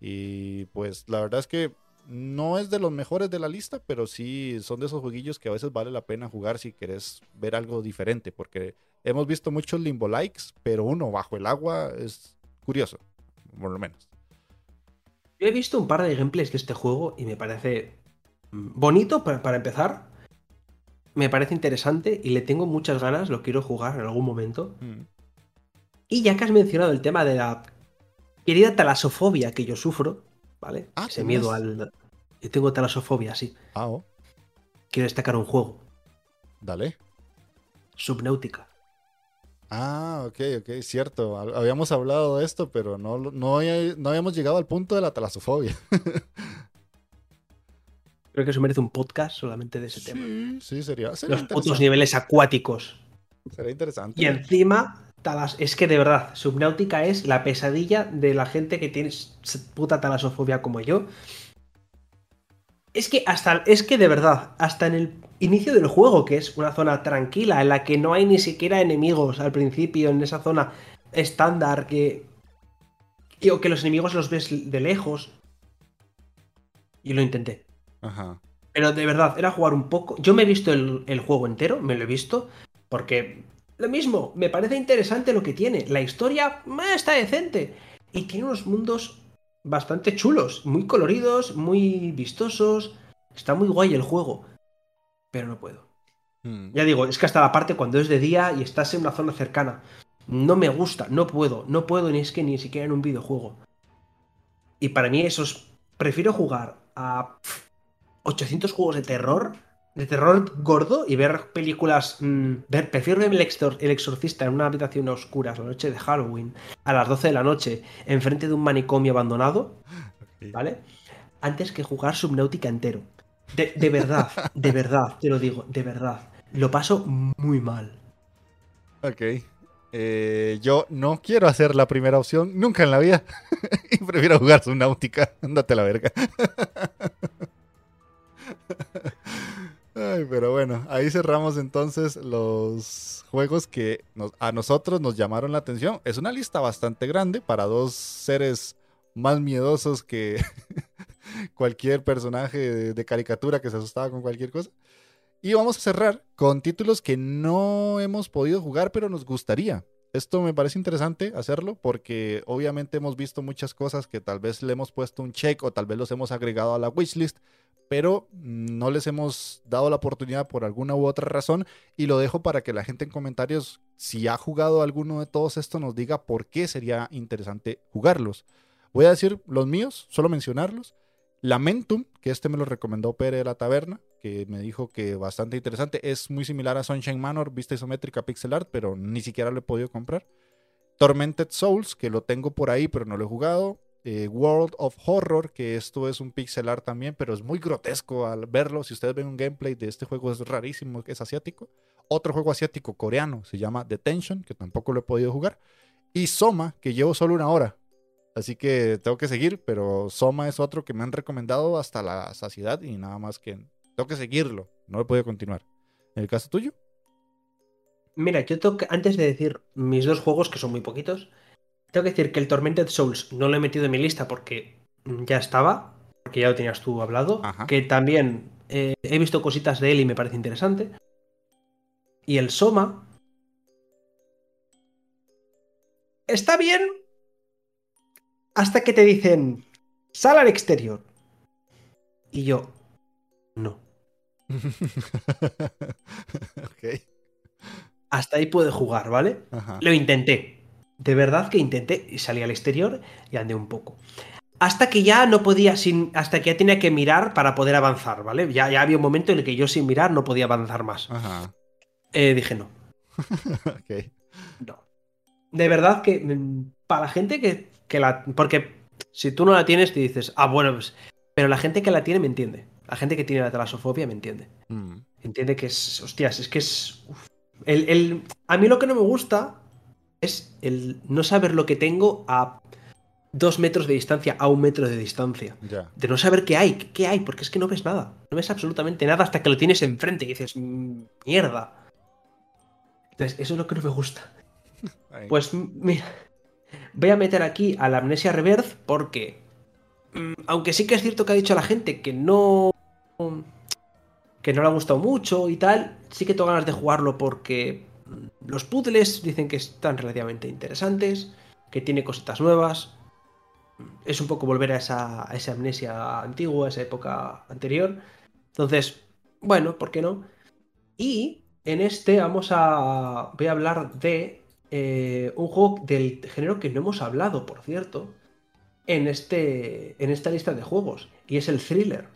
Y pues la verdad es que no es de los mejores de la lista, pero sí son de esos jueguillos que a veces vale la pena jugar si querés ver algo diferente, porque hemos visto muchos limbo likes, pero uno bajo el agua es curioso, por lo menos. Yo he visto un par de gameplays de este juego y me parece bonito para, empezar. Me parece interesante y le tengo muchas ganas, lo quiero jugar en algún momento. Mm. Y ya que has mencionado el tema de la querida talasofobia que yo sufro, ¿vale? Ah, Ese miedo al. Yo tengo talasofobia, sí. Ah, oh. Quiero destacar un juego. Dale. Subnáutica. Ah, ok, ok, cierto. Habíamos hablado de esto, pero no, no, habíamos llegado al punto de la talasofobia. Creo que eso merece un podcast solamente de ese tema. Sí, sería. Los putos niveles acuáticos. Sería interesante. Y encima, talas, es que de verdad, Subnáutica es la pesadilla de la gente que tiene puta talasofobia como yo. Es que hasta, es que de verdad, hasta en el inicio del juego, que es una zona tranquila, en la que no hay ni siquiera enemigos al principio, en esa zona estándar, que, que, que los enemigos los ves de lejos. Y lo intenté. Ajá. Pero de verdad, era jugar un poco. Yo me he visto el, el juego entero, me lo he visto, porque lo mismo, me parece interesante lo que tiene. La historia está decente. Y tiene unos mundos bastante chulos, muy coloridos, muy vistosos. Está muy guay el juego. Pero no puedo. Hmm. Ya digo, es que hasta la parte cuando es de día y estás en una zona cercana. No me gusta, no puedo, no puedo ni es que ni siquiera en un videojuego. Y para mí eso es... Prefiero jugar a 800 juegos de terror, de terror gordo y ver películas... mm, ver, prefiero ver el, exor- el exorcista en una habitación a oscuras la noche de Halloween, a las 12 de la noche, enfrente de un manicomio abandonado, ¿vale? Antes que jugar Subnautica entero. De, de verdad, de verdad, te lo digo, de verdad. Lo paso muy mal. Ok. Eh, yo no quiero hacer la primera opción nunca en la vida. y prefiero jugar Subnautica. Ándate a la verga. Pero bueno, ahí cerramos entonces los juegos que a nosotros nos llamaron la atención. Es una lista bastante grande para dos seres más miedosos que cualquier personaje de, de caricatura que se asustaba con cualquier cosa. Y vamos a cerrar con títulos que no hemos podido jugar, pero nos gustaría. Esto me parece interesante hacerlo porque obviamente hemos visto muchas cosas que tal vez le hemos puesto un check o tal vez los hemos agregado a la wishlist, pero no les hemos dado la oportunidad por alguna u otra razón y lo dejo para que la gente en comentarios, si ha jugado alguno de todos estos, nos diga por qué sería interesante jugarlos. Voy a decir los míos, solo mencionarlos. Lamentum, que este me lo recomendó Pere de la Taberna, que me dijo que bastante interesante. Es muy similar a Sunshine Manor, vista isométrica pixel art, pero ni siquiera lo he podido comprar. Tormented Souls, que lo tengo por ahí, pero no lo he jugado. Eh, World of Horror, que esto es un pixel art también, pero es muy grotesco al verlo. Si ustedes ven un gameplay de este juego, es rarísimo, es asiático. Otro juego asiático coreano se llama Detention, que tampoco lo he podido jugar. Y Soma, que llevo solo una hora. Así que tengo que seguir, pero Soma es otro que me han recomendado hasta la saciedad y nada más que tengo que seguirlo. No he podido continuar. ¿En el caso tuyo? Mira, yo tengo que, antes de decir mis dos juegos, que son muy poquitos, tengo que decir que el Tormented Souls no lo he metido en mi lista porque ya estaba, porque ya lo tenías tú hablado, Ajá. que también eh, he visto cositas de él y me parece interesante. Y el Soma... Está bien hasta que te dicen, sal al exterior. Y yo, no. Hasta ahí puede jugar, ¿vale? Ajá. Lo intenté. De verdad que intenté y salí al exterior y andé un poco. Hasta que ya no podía, sin, hasta que ya tenía que mirar para poder avanzar, ¿vale? Ya, ya había un momento en el que yo sin mirar no podía avanzar más. Ajá. Eh, dije no. De verdad que mm, para la gente que, que la... Porque si tú no la tienes, te dices, ah, bueno, pues... Pero la gente que la tiene me entiende. La gente que tiene la talasofobia me entiende. Mm. Entiende que es, hostias, es que es... El, el- a mí lo que no me gusta es el no saber lo que tengo a dos metros de distancia, a un metro de distancia. De no saber qué hay, qué hay, porque es que no ves nada. No ves absolutamente nada hasta que lo tienes enfrente y dices, "Mm, mierda. Entonces, eso es lo que no me gusta. Ahí. Pues mira, voy a meter aquí a la amnesia reverse porque, mm, aunque sí que es cierto que ha dicho la gente que no, que no le ha gustado mucho y tal, sí que tengo ganas de jugarlo porque los puzzles dicen que están relativamente interesantes, que tiene cositas nuevas. Es un poco volver a esa, esa amnesia antigua, a esa época anterior. Entonces, bueno, ¿por qué no? Y en este vamos a. Voy a hablar de eh, un juego del género que no hemos hablado, por cierto, en, este, en esta lista de juegos. Y es el thriller,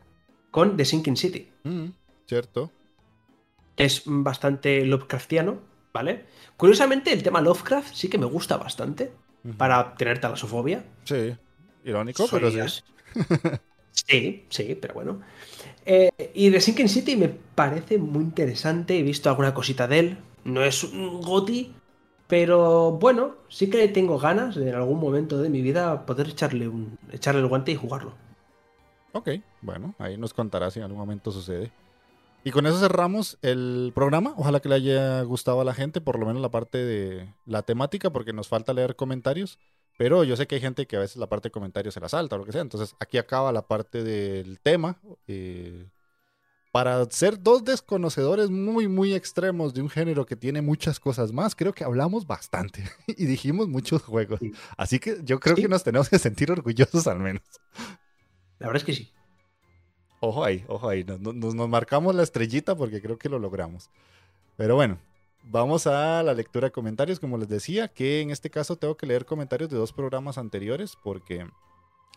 con The Sinking City. Mm, Cierto. Es bastante Lovecraftiano, ¿vale? Curiosamente, el tema Lovecraft sí que me gusta bastante para tener talasofobia. Sí. Irónico, Soy pero sí. Sí, sí, pero bueno. Eh, y The Sinking City me parece muy interesante. He visto alguna cosita de él. No es un goti, pero bueno, sí que tengo ganas de en algún momento de mi vida poder echarle, un, echarle el guante y jugarlo. Ok, bueno, ahí nos contará si en algún momento sucede. Y con eso cerramos el programa. Ojalá que le haya gustado a la gente, por lo menos la parte de la temática, porque nos falta leer comentarios. Pero yo sé que hay gente que a veces la parte de comentarios se la salta o lo que sea. Entonces aquí acaba la parte del tema. eh, para ser dos desconocedores muy, muy extremos de un género que tiene muchas cosas más, creo que hablamos bastante y dijimos muchos juegos. Sí. Así que yo creo Sí. que nos tenemos que sentir orgullosos al menos. La verdad es que sí. Ojo ahí, ojo ahí. Nos, nos- nos marcamos la estrellita porque creo que lo logramos. Pero bueno, Vamos a la lectura de comentarios, como les decía, que en este caso tengo que leer comentarios de dos programas anteriores porque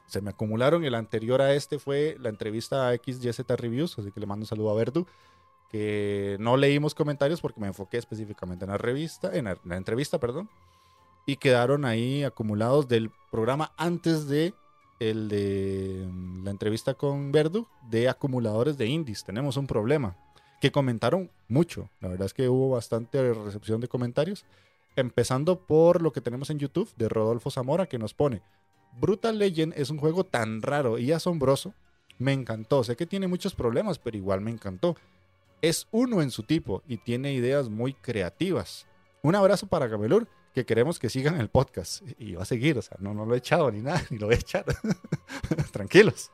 se me acumularon. El anterior a este fue la entrevista a XYZ Reviews, así que le mando un saludo a Verdu, que no leímos comentarios porque me enfoqué específicamente en la revista, en la, entrevista, perdón, y quedaron ahí acumulados del programa antes de el de la entrevista con Verdu de acumuladores de indies. Tenemos un problema que comentaron mucho. La verdad es que hubo bastante recepción de comentarios. Empezando por lo que tenemos en YouTube de Rodolfo Zamora que nos pone, Brutal Legend es un juego tan raro y asombroso. Me encantó. Sé que tiene muchos problemas, pero igual me encantó. Es uno en su tipo y tiene ideas muy creativas. Un abrazo para Gabelur que queremos que sigan el podcast. Y va a seguir, o sea, no, no lo he echado ni nada, ni lo voy a echar. Tranquilos.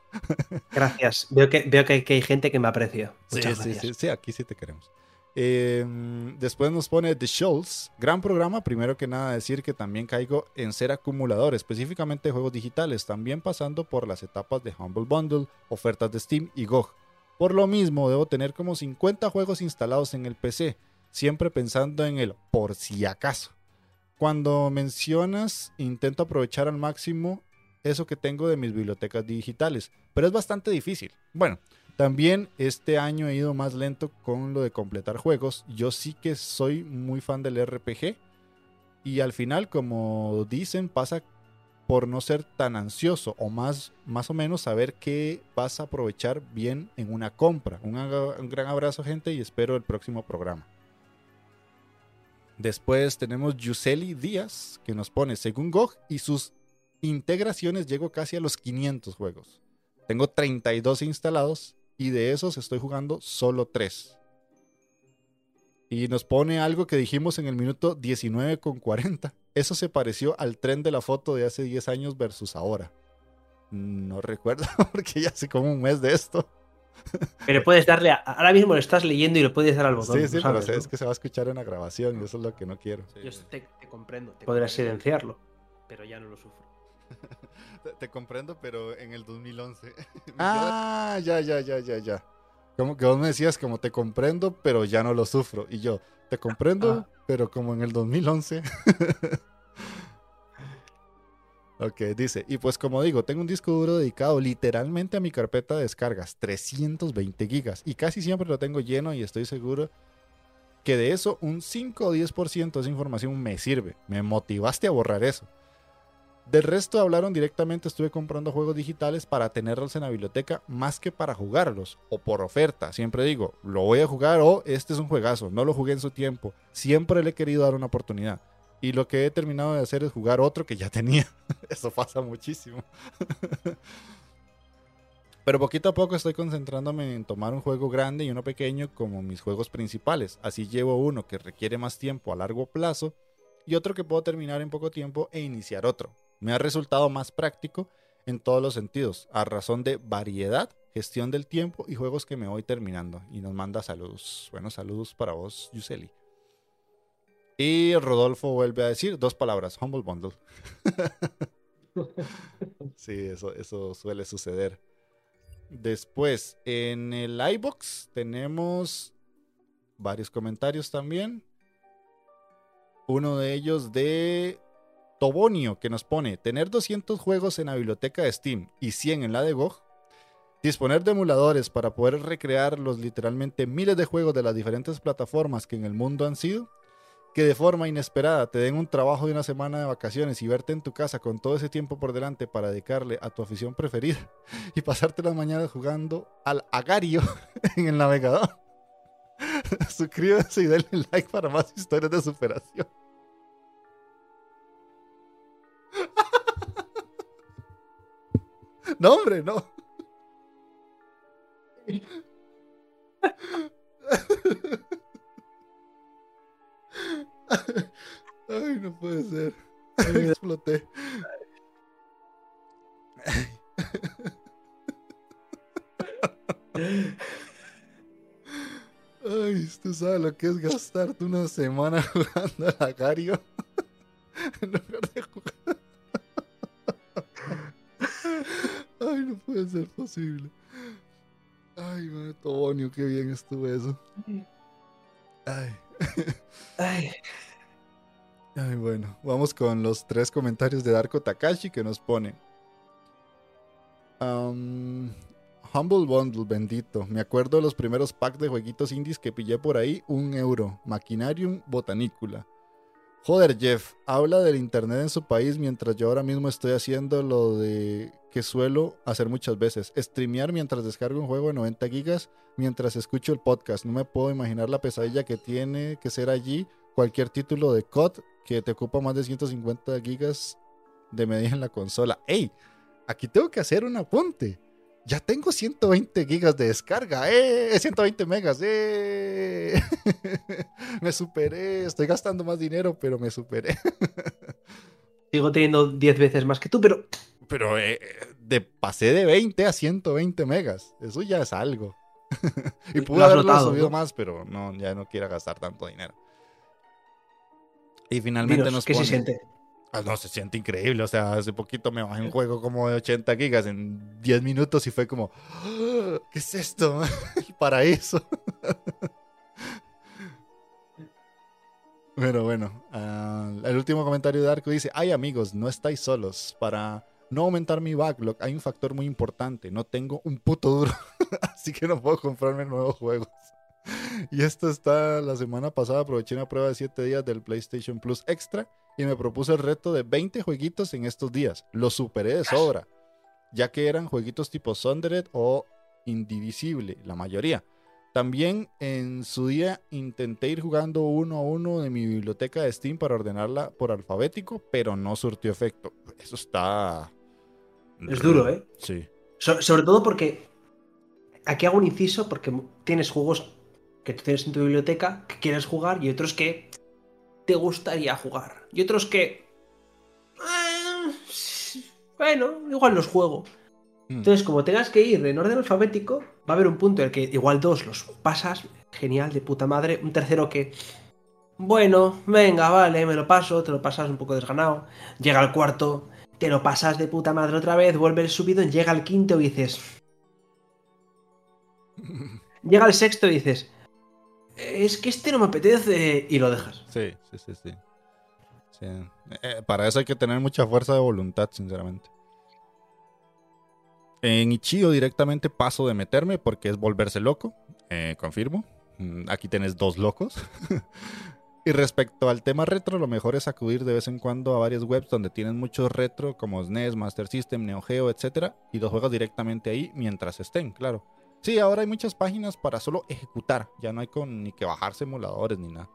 Gracias. Veo que, veo que, hay gente que me aprecia. Sí, sí, sí, sí, aquí sí te queremos. Em, después nos pone The Shoals, gran programa. Primero que nada decir que también caigo en ser acumulador, específicamente de juegos digitales, también pasando por las etapas de Humble Bundle, ofertas de Steam y GOG. Por lo mismo, debo tener como 50 juegos instalados en el PC, siempre pensando en el por si acaso. Cuando mencionas, intento aprovechar al máximo eso que tengo de mis bibliotecas digitales, pero es bastante difícil. Bueno, también este año he ido más lento con lo de completar juegos. Yo sí que soy muy fan del RPG y al final, como dicen, pasa por no ser tan ansioso o más, más o menos saber qué vas a aprovechar bien en una compra. Un, un gran abrazo gente y espero el próximo programa. Después tenemos Yuseli Díaz, que nos pone, según GOG y sus integraciones, llego casi a los 500 juegos. Tengo 32 instalados y de esos estoy jugando solo 3. Y nos pone algo que dijimos en el minuto 19 con 40. Eso se pareció al tren de la foto de hace 10 años versus ahora. No recuerdo porque ya hace como un mes de esto. Pero puedes darle, ahora mismo lo estás leyendo y lo puedes dar al botón. Sí, sí, pero es que se va a escuchar en la grabación y eso es lo que no quiero. Yo te, comprendo. Podrás silenciarlo, pero ya no lo sufro. te, comprendo, pero en el 2011. ah, ya, ya, ya, ya, ya. Como que vos me decías como te comprendo, pero ya no lo sufro. Y yo, te comprendo, ah. pero como en el 2011. Ok, dice, y pues como digo, tengo un disco duro dedicado literalmente a mi carpeta de descargas, 320 gigas, y casi siempre lo tengo lleno y estoy seguro que de eso un 5 o 10% de esa información me sirve. Me motivaste a borrar eso. Del resto hablaron directamente, estuve comprando juegos digitales para tenerlos en la biblioteca más que para jugarlos o por oferta. Siempre digo, lo voy a jugar o este es un juegazo, no lo jugué en su tiempo. Siempre le he querido dar una oportunidad. Y lo que he terminado de hacer es jugar otro que ya tenía. Eso pasa muchísimo. Pero poquito a poco estoy concentrándome en tomar un juego grande y uno pequeño como mis juegos principales. Así llevo uno que requiere más tiempo a largo plazo y otro que puedo terminar en poco tiempo e iniciar otro. Me ha resultado más práctico en todos los sentidos, a razón de variedad, gestión del tiempo y juegos que me voy terminando. Y nos manda saludos. Buenos saludos para vos, Yuseli. Y Rodolfo vuelve a decir dos palabras, Humble Bundle. sí, eso, eso suele suceder. Después, en el iBox tenemos varios comentarios también. Uno de ellos de Tobonio, que nos pone, tener 200 juegos en la biblioteca de Steam y 100 en la de GOG, disponer de emuladores para poder recrear los literalmente miles de juegos de las diferentes plataformas que en el mundo han sido, que de forma inesperada te den un trabajo de una semana de vacaciones y verte en tu casa con todo ese tiempo por delante para dedicarle a tu afición preferida y pasarte las mañanas jugando al agario en el navegador. Suscríbete y denle like para más historias de superación. No, hombre, no. Ay, no puede ser. Ay, exploté. Ay, tú sabes lo que es gastarte una semana jugando a Agario en lugar de jugar. Ay, no puede ser posible. Ay, madre Tobonio, qué bien estuvo eso. Ay, Ay. Ay, bueno, vamos con los tres comentarios de Darko Takashi que nos pone. Humble Bundle, bendito. Me acuerdo de los primeros packs de jueguitos indies que pillé por ahí, un euro. Maquinarium Botanicula. Joder, Jeff, habla del internet en su país mientras yo ahora mismo estoy haciendo lo de que suelo hacer muchas veces. Streamear mientras descargo un juego de 90 gigas mientras escucho el podcast. No me puedo imaginar la pesadilla que tiene que ser allí cualquier título de COD que te ocupa más de 150 gigas de media en la consola. ¡Ey! Aquí tengo que hacer un apunte. Ya tengo 120 gigas de descarga, ¡eh! 120 megas, ¡eh! me superé, estoy gastando más dinero, pero me superé. Sigo teniendo 10 veces más que tú, pero... Pero eh, de, pasé de 20 a 120 megas, eso ya es algo. y pude haberlo subido más, pero no, ya no quiero gastar tanto dinero. Y finalmente nos ¿Qué se siente? Ah, no, se siente increíble. O sea, hace poquito me bajé un juego como de 80 gigas en 10 minutos y fue como, ah, ¿qué es esto? El paraíso. bueno, bueno. Ah, el último comentario de Arco dice, ay amigos, no estáis solos. Para no aumentar mi backlog hay un factor muy importante. No tengo un puto duro. Así que no puedo comprarme nuevos juegos. y esto está la semana pasada. Aproveché una prueba de 7 días del PlayStation Plus Extra y me propuse el reto de 20 jueguitos en estos días. Lo superé de sobra, ya que eran jueguitos tipo Sundered o Indivisible, la mayoría. También en su día intenté ir jugando uno a uno de mi biblioteca de Steam para ordenarla por alfabético, pero no surtió efecto. Eso está... Es duro, ¿eh? Sí. sobre todo porque... Aquí hago un inciso porque tienes juegos que tú tienes en tu biblioteca que quieres jugar y otros que te gustaría jugar. Y otros que... Eh, bueno, igual los juego. Hmm. Entonces, como tengas que ir en orden alfabético, va a haber un punto en el que igual dos los pasas, genial, de puta madre. Un tercero que, bueno, venga, vale, me lo paso, te lo pasas un poco desganado. Llega al cuarto, te lo pasas de puta madre otra vez, vuelve el subido, llega al quinto y dices... Llega al sexto y dices, es que este no me apetece y lo dejas. Sí, sí, sí, sí. Eh, para eso hay que tener mucha fuerza de voluntad, sinceramente. En Ichio directamente paso de meterme porque es volverse loco, eh, confirmo. Mm, aquí tienes dos locos. y respecto al tema retro, lo mejor es acudir de vez en cuando a varias webs donde tienen muchos retro como SNES, Master System, Neo Geo, etc. Y los juegas directamente ahí mientras estén, claro. Sí, ahora hay muchas páginas para solo ejecutar. Ya no hay con, ni que bajar simuladores ni nada.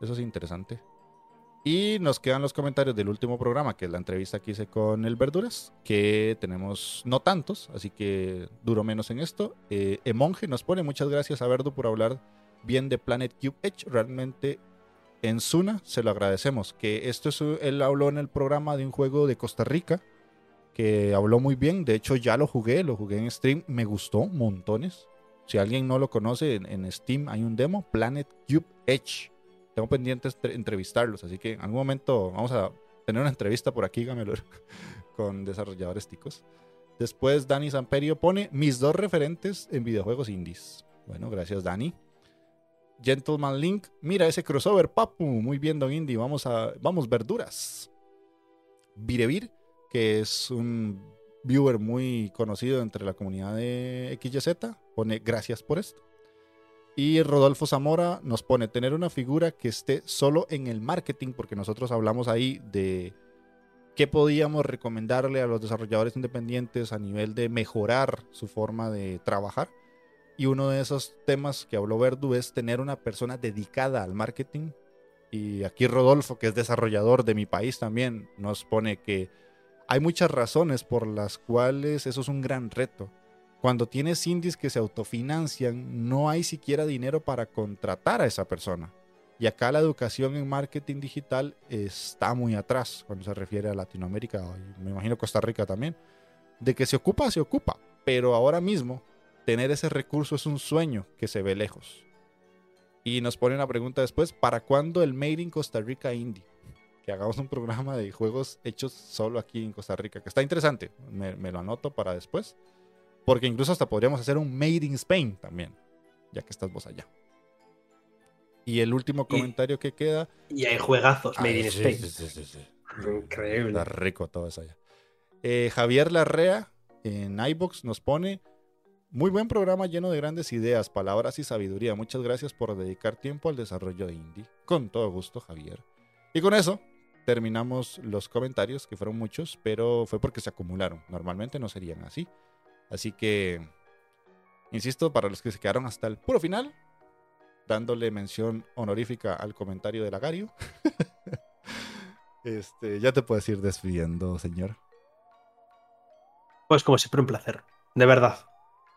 Eso es interesante. Y nos quedan los comentarios del último programa, que es la entrevista que hice con el Verduras, que tenemos no tantos, así que duro menos en esto. Eh, Emonge nos pone muchas gracias a Verdu por hablar bien de Planet Cube Edge. Realmente en Suna se lo agradecemos. Que esto es, él habló en el programa de un juego de Costa Rica que habló muy bien. De hecho, ya lo jugué, lo jugué en Stream, me gustó montones. Si alguien no lo conoce, en, Steam hay un demo, Planet Cube Edge. Tengo pendientes entrevistarlos, así que en algún momento vamos a tener una entrevista por aquí, Gamelo, con desarrolladores ticos. Después Dani Samperio pone mis dos referentes en videojuegos indies. Bueno, gracias Dani. Gentleman Link, mira ese crossover, papu. Muy bien, Don Indy. Vamos a. Vamos, verduras. Virevir que es un viewer muy conocido entre la comunidad de XYZ, pone gracias por esto. Y Rodolfo Zamora nos pone tener una figura que esté solo en el marketing, porque nosotros hablamos ahí de qué podíamos recomendarle a los desarrolladores independientes a nivel de mejorar su forma de trabajar. Y uno de esos temas que habló Verdu es tener una persona dedicada al marketing. Y aquí Rodolfo, que es desarrollador de mi país también, nos pone que hay muchas razones por las cuales eso es un gran reto. Cuando tienes indies que se autofinancian, no hay siquiera dinero para contratar a esa persona. Y acá la educación en marketing digital está muy atrás cuando se refiere a Latinoamérica, y me imagino Costa Rica también. De que se ocupa, se ocupa. Pero ahora mismo, tener ese recurso es un sueño que se ve lejos. Y nos ponen la pregunta después, ¿para cuándo el Made in Costa Rica Indie? Que hagamos un programa de juegos hechos solo aquí en Costa Rica, que está interesante. Me, lo anoto para después. Porque incluso hasta podríamos hacer un Made in Spain también, ya que estás vos allá. Y el último comentario que queda. Y hay juegazos, Made in sí, Spain. sí, sí. Increíble. Está rico todo eso allá. Eh, Javier Larrea en iBox nos pone. Muy buen programa lleno de grandes ideas, palabras y sabiduría. Muchas gracias por dedicar tiempo al desarrollo de indie. Con todo gusto, Javier. Y con eso terminamos los comentarios, que fueron muchos, pero fue porque se acumularon. Normalmente no serían así. Así que, insisto, para los que se quedaron hasta el puro final, dándole mención honorífica al comentario de Lagario. este, ya te puedes ir despidiendo, señor. Pues como siempre, un placer. De verdad.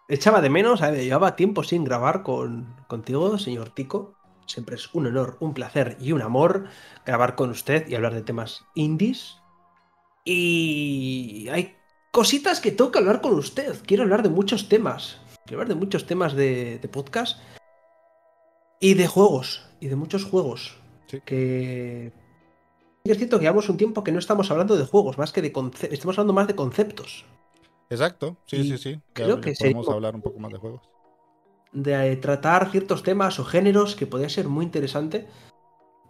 Echaba de menos, ver, llevaba tiempo sin grabar con, contigo, señor Tico. Siempre es un honor, un placer y un amor grabar con usted y hablar de temas indies. Y hay cositas que tengo que hablar con usted. Quiero hablar de muchos temas. Quiero hablar de muchos temas de, de podcast. Y de juegos. Y de muchos juegos. Sí. Que... Es cierto que llevamos un tiempo que no estamos hablando de juegos, más que de conceptos. Estamos hablando más de conceptos. Exacto, sí, Y sí, sí. Ya- creo que podemos sería- hablar un poco más de juegos. De tratar ciertos temas o géneros que podría ser muy interesante.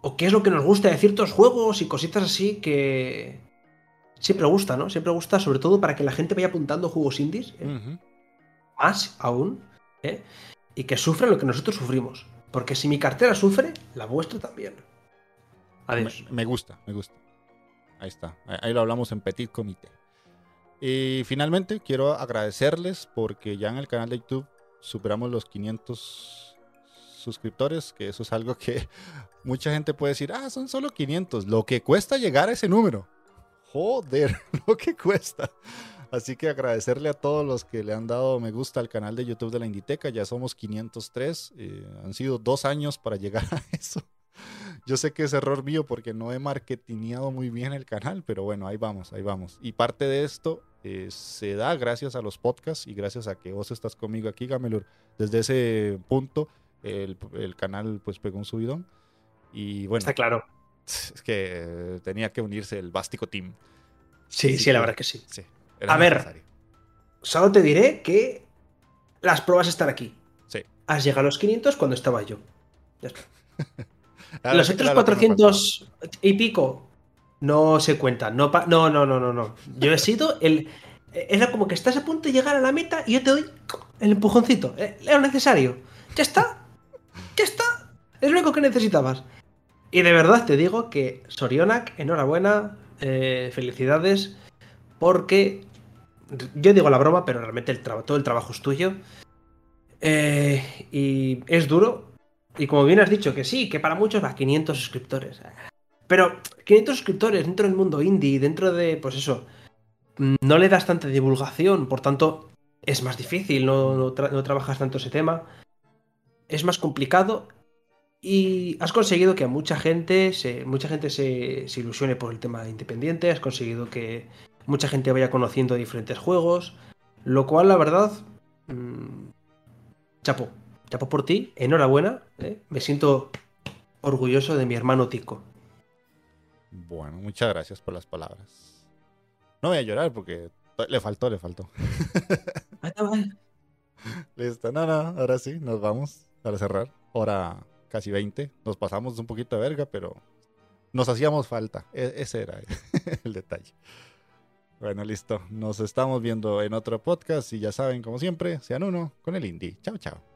O qué es lo que nos gusta de ciertos juegos y cositas así que siempre gusta, ¿no? Siempre gusta, sobre todo para que la gente vaya apuntando juegos indies, ¿eh? Más aún, ¿eh? y que sufran lo que nosotros sufrimos. Porque si mi cartera sufre, la vuestra también. Adiós. Me, me gusta, me gusta. Ahí está. Ahí lo hablamos en Petit Comité. Y finalmente quiero agradecerles porque ya en el canal de YouTube superamos los 500 suscriptores, que eso es algo que mucha gente puede decir, ah, son solo 500. Lo que cuesta llegar a ese número. Joder, lo que cuesta. Así que agradecerle a todos los que le han dado me gusta al canal de YouTube de la Inditeca. Ya somos 503. eh, han sido dos años para llegar a eso. Yo sé que es error mío porque no he marketineado muy bien el canal, pero bueno, ahí vamos, ahí vamos. Y parte de esto eh, se da gracias a los podcasts y gracias a que vos estás conmigo aquí, Gamelur. Desde ese punto, el, el canal pues pegó un subidón. Y bueno, Está claro. es que tenía que unirse el Bástico Team. Sí, Sí, sí, la verdad que sí. Sí, A ver. necesario. Solo te diré que las pruebas están aquí. Sí. Has llegado a los 500 cuando estaba yo. Ya está. Los otros era lo que me 400 y pico no se cuentan. No, no, no, no, no, no. Yo he sido el. Era como que estás a punto de llegar a la meta y yo te doy el empujoncito. Eh, Era necesario. Ya está. Ya está. Es lo único que necesitabas. Y de verdad te digo que Sorionak, enhorabuena, eh, felicidades, porque yo digo la broma, pero realmente el todo el trabajo es tuyo. Eh, y es duro, y como bien has dicho, que sí, que para muchos va 500 suscriptores. Pero 500 suscriptores dentro del mundo indie, dentro de, pues eso, mm, no le das tanta divulgación, por tanto, es más difícil, no, no tra- no trabajas tanto ese tema. Es más complicado y has conseguido que a mucha gente se, mucha gente se, se ilusione por el tema independiente, has conseguido que mucha gente vaya conociendo diferentes juegos, lo cual, la verdad, mm, chapo, chapo por ti, enhorabuena, ¿eh? me siento orgulloso de mi hermano Tico. Bueno, muchas gracias por las palabras. No voy a llorar porque le faltó, le faltó. Listo, no, no, ahora sí, nos vamos para cerrar. Hora casi 20. Nos pasamos un poquito de verga, pero nos hacíamos falta. E- ese era el detalle. Bueno, listo. Nos estamos viendo en otro podcast y ya saben, como siempre, sean uno con el indie. Chao, chao.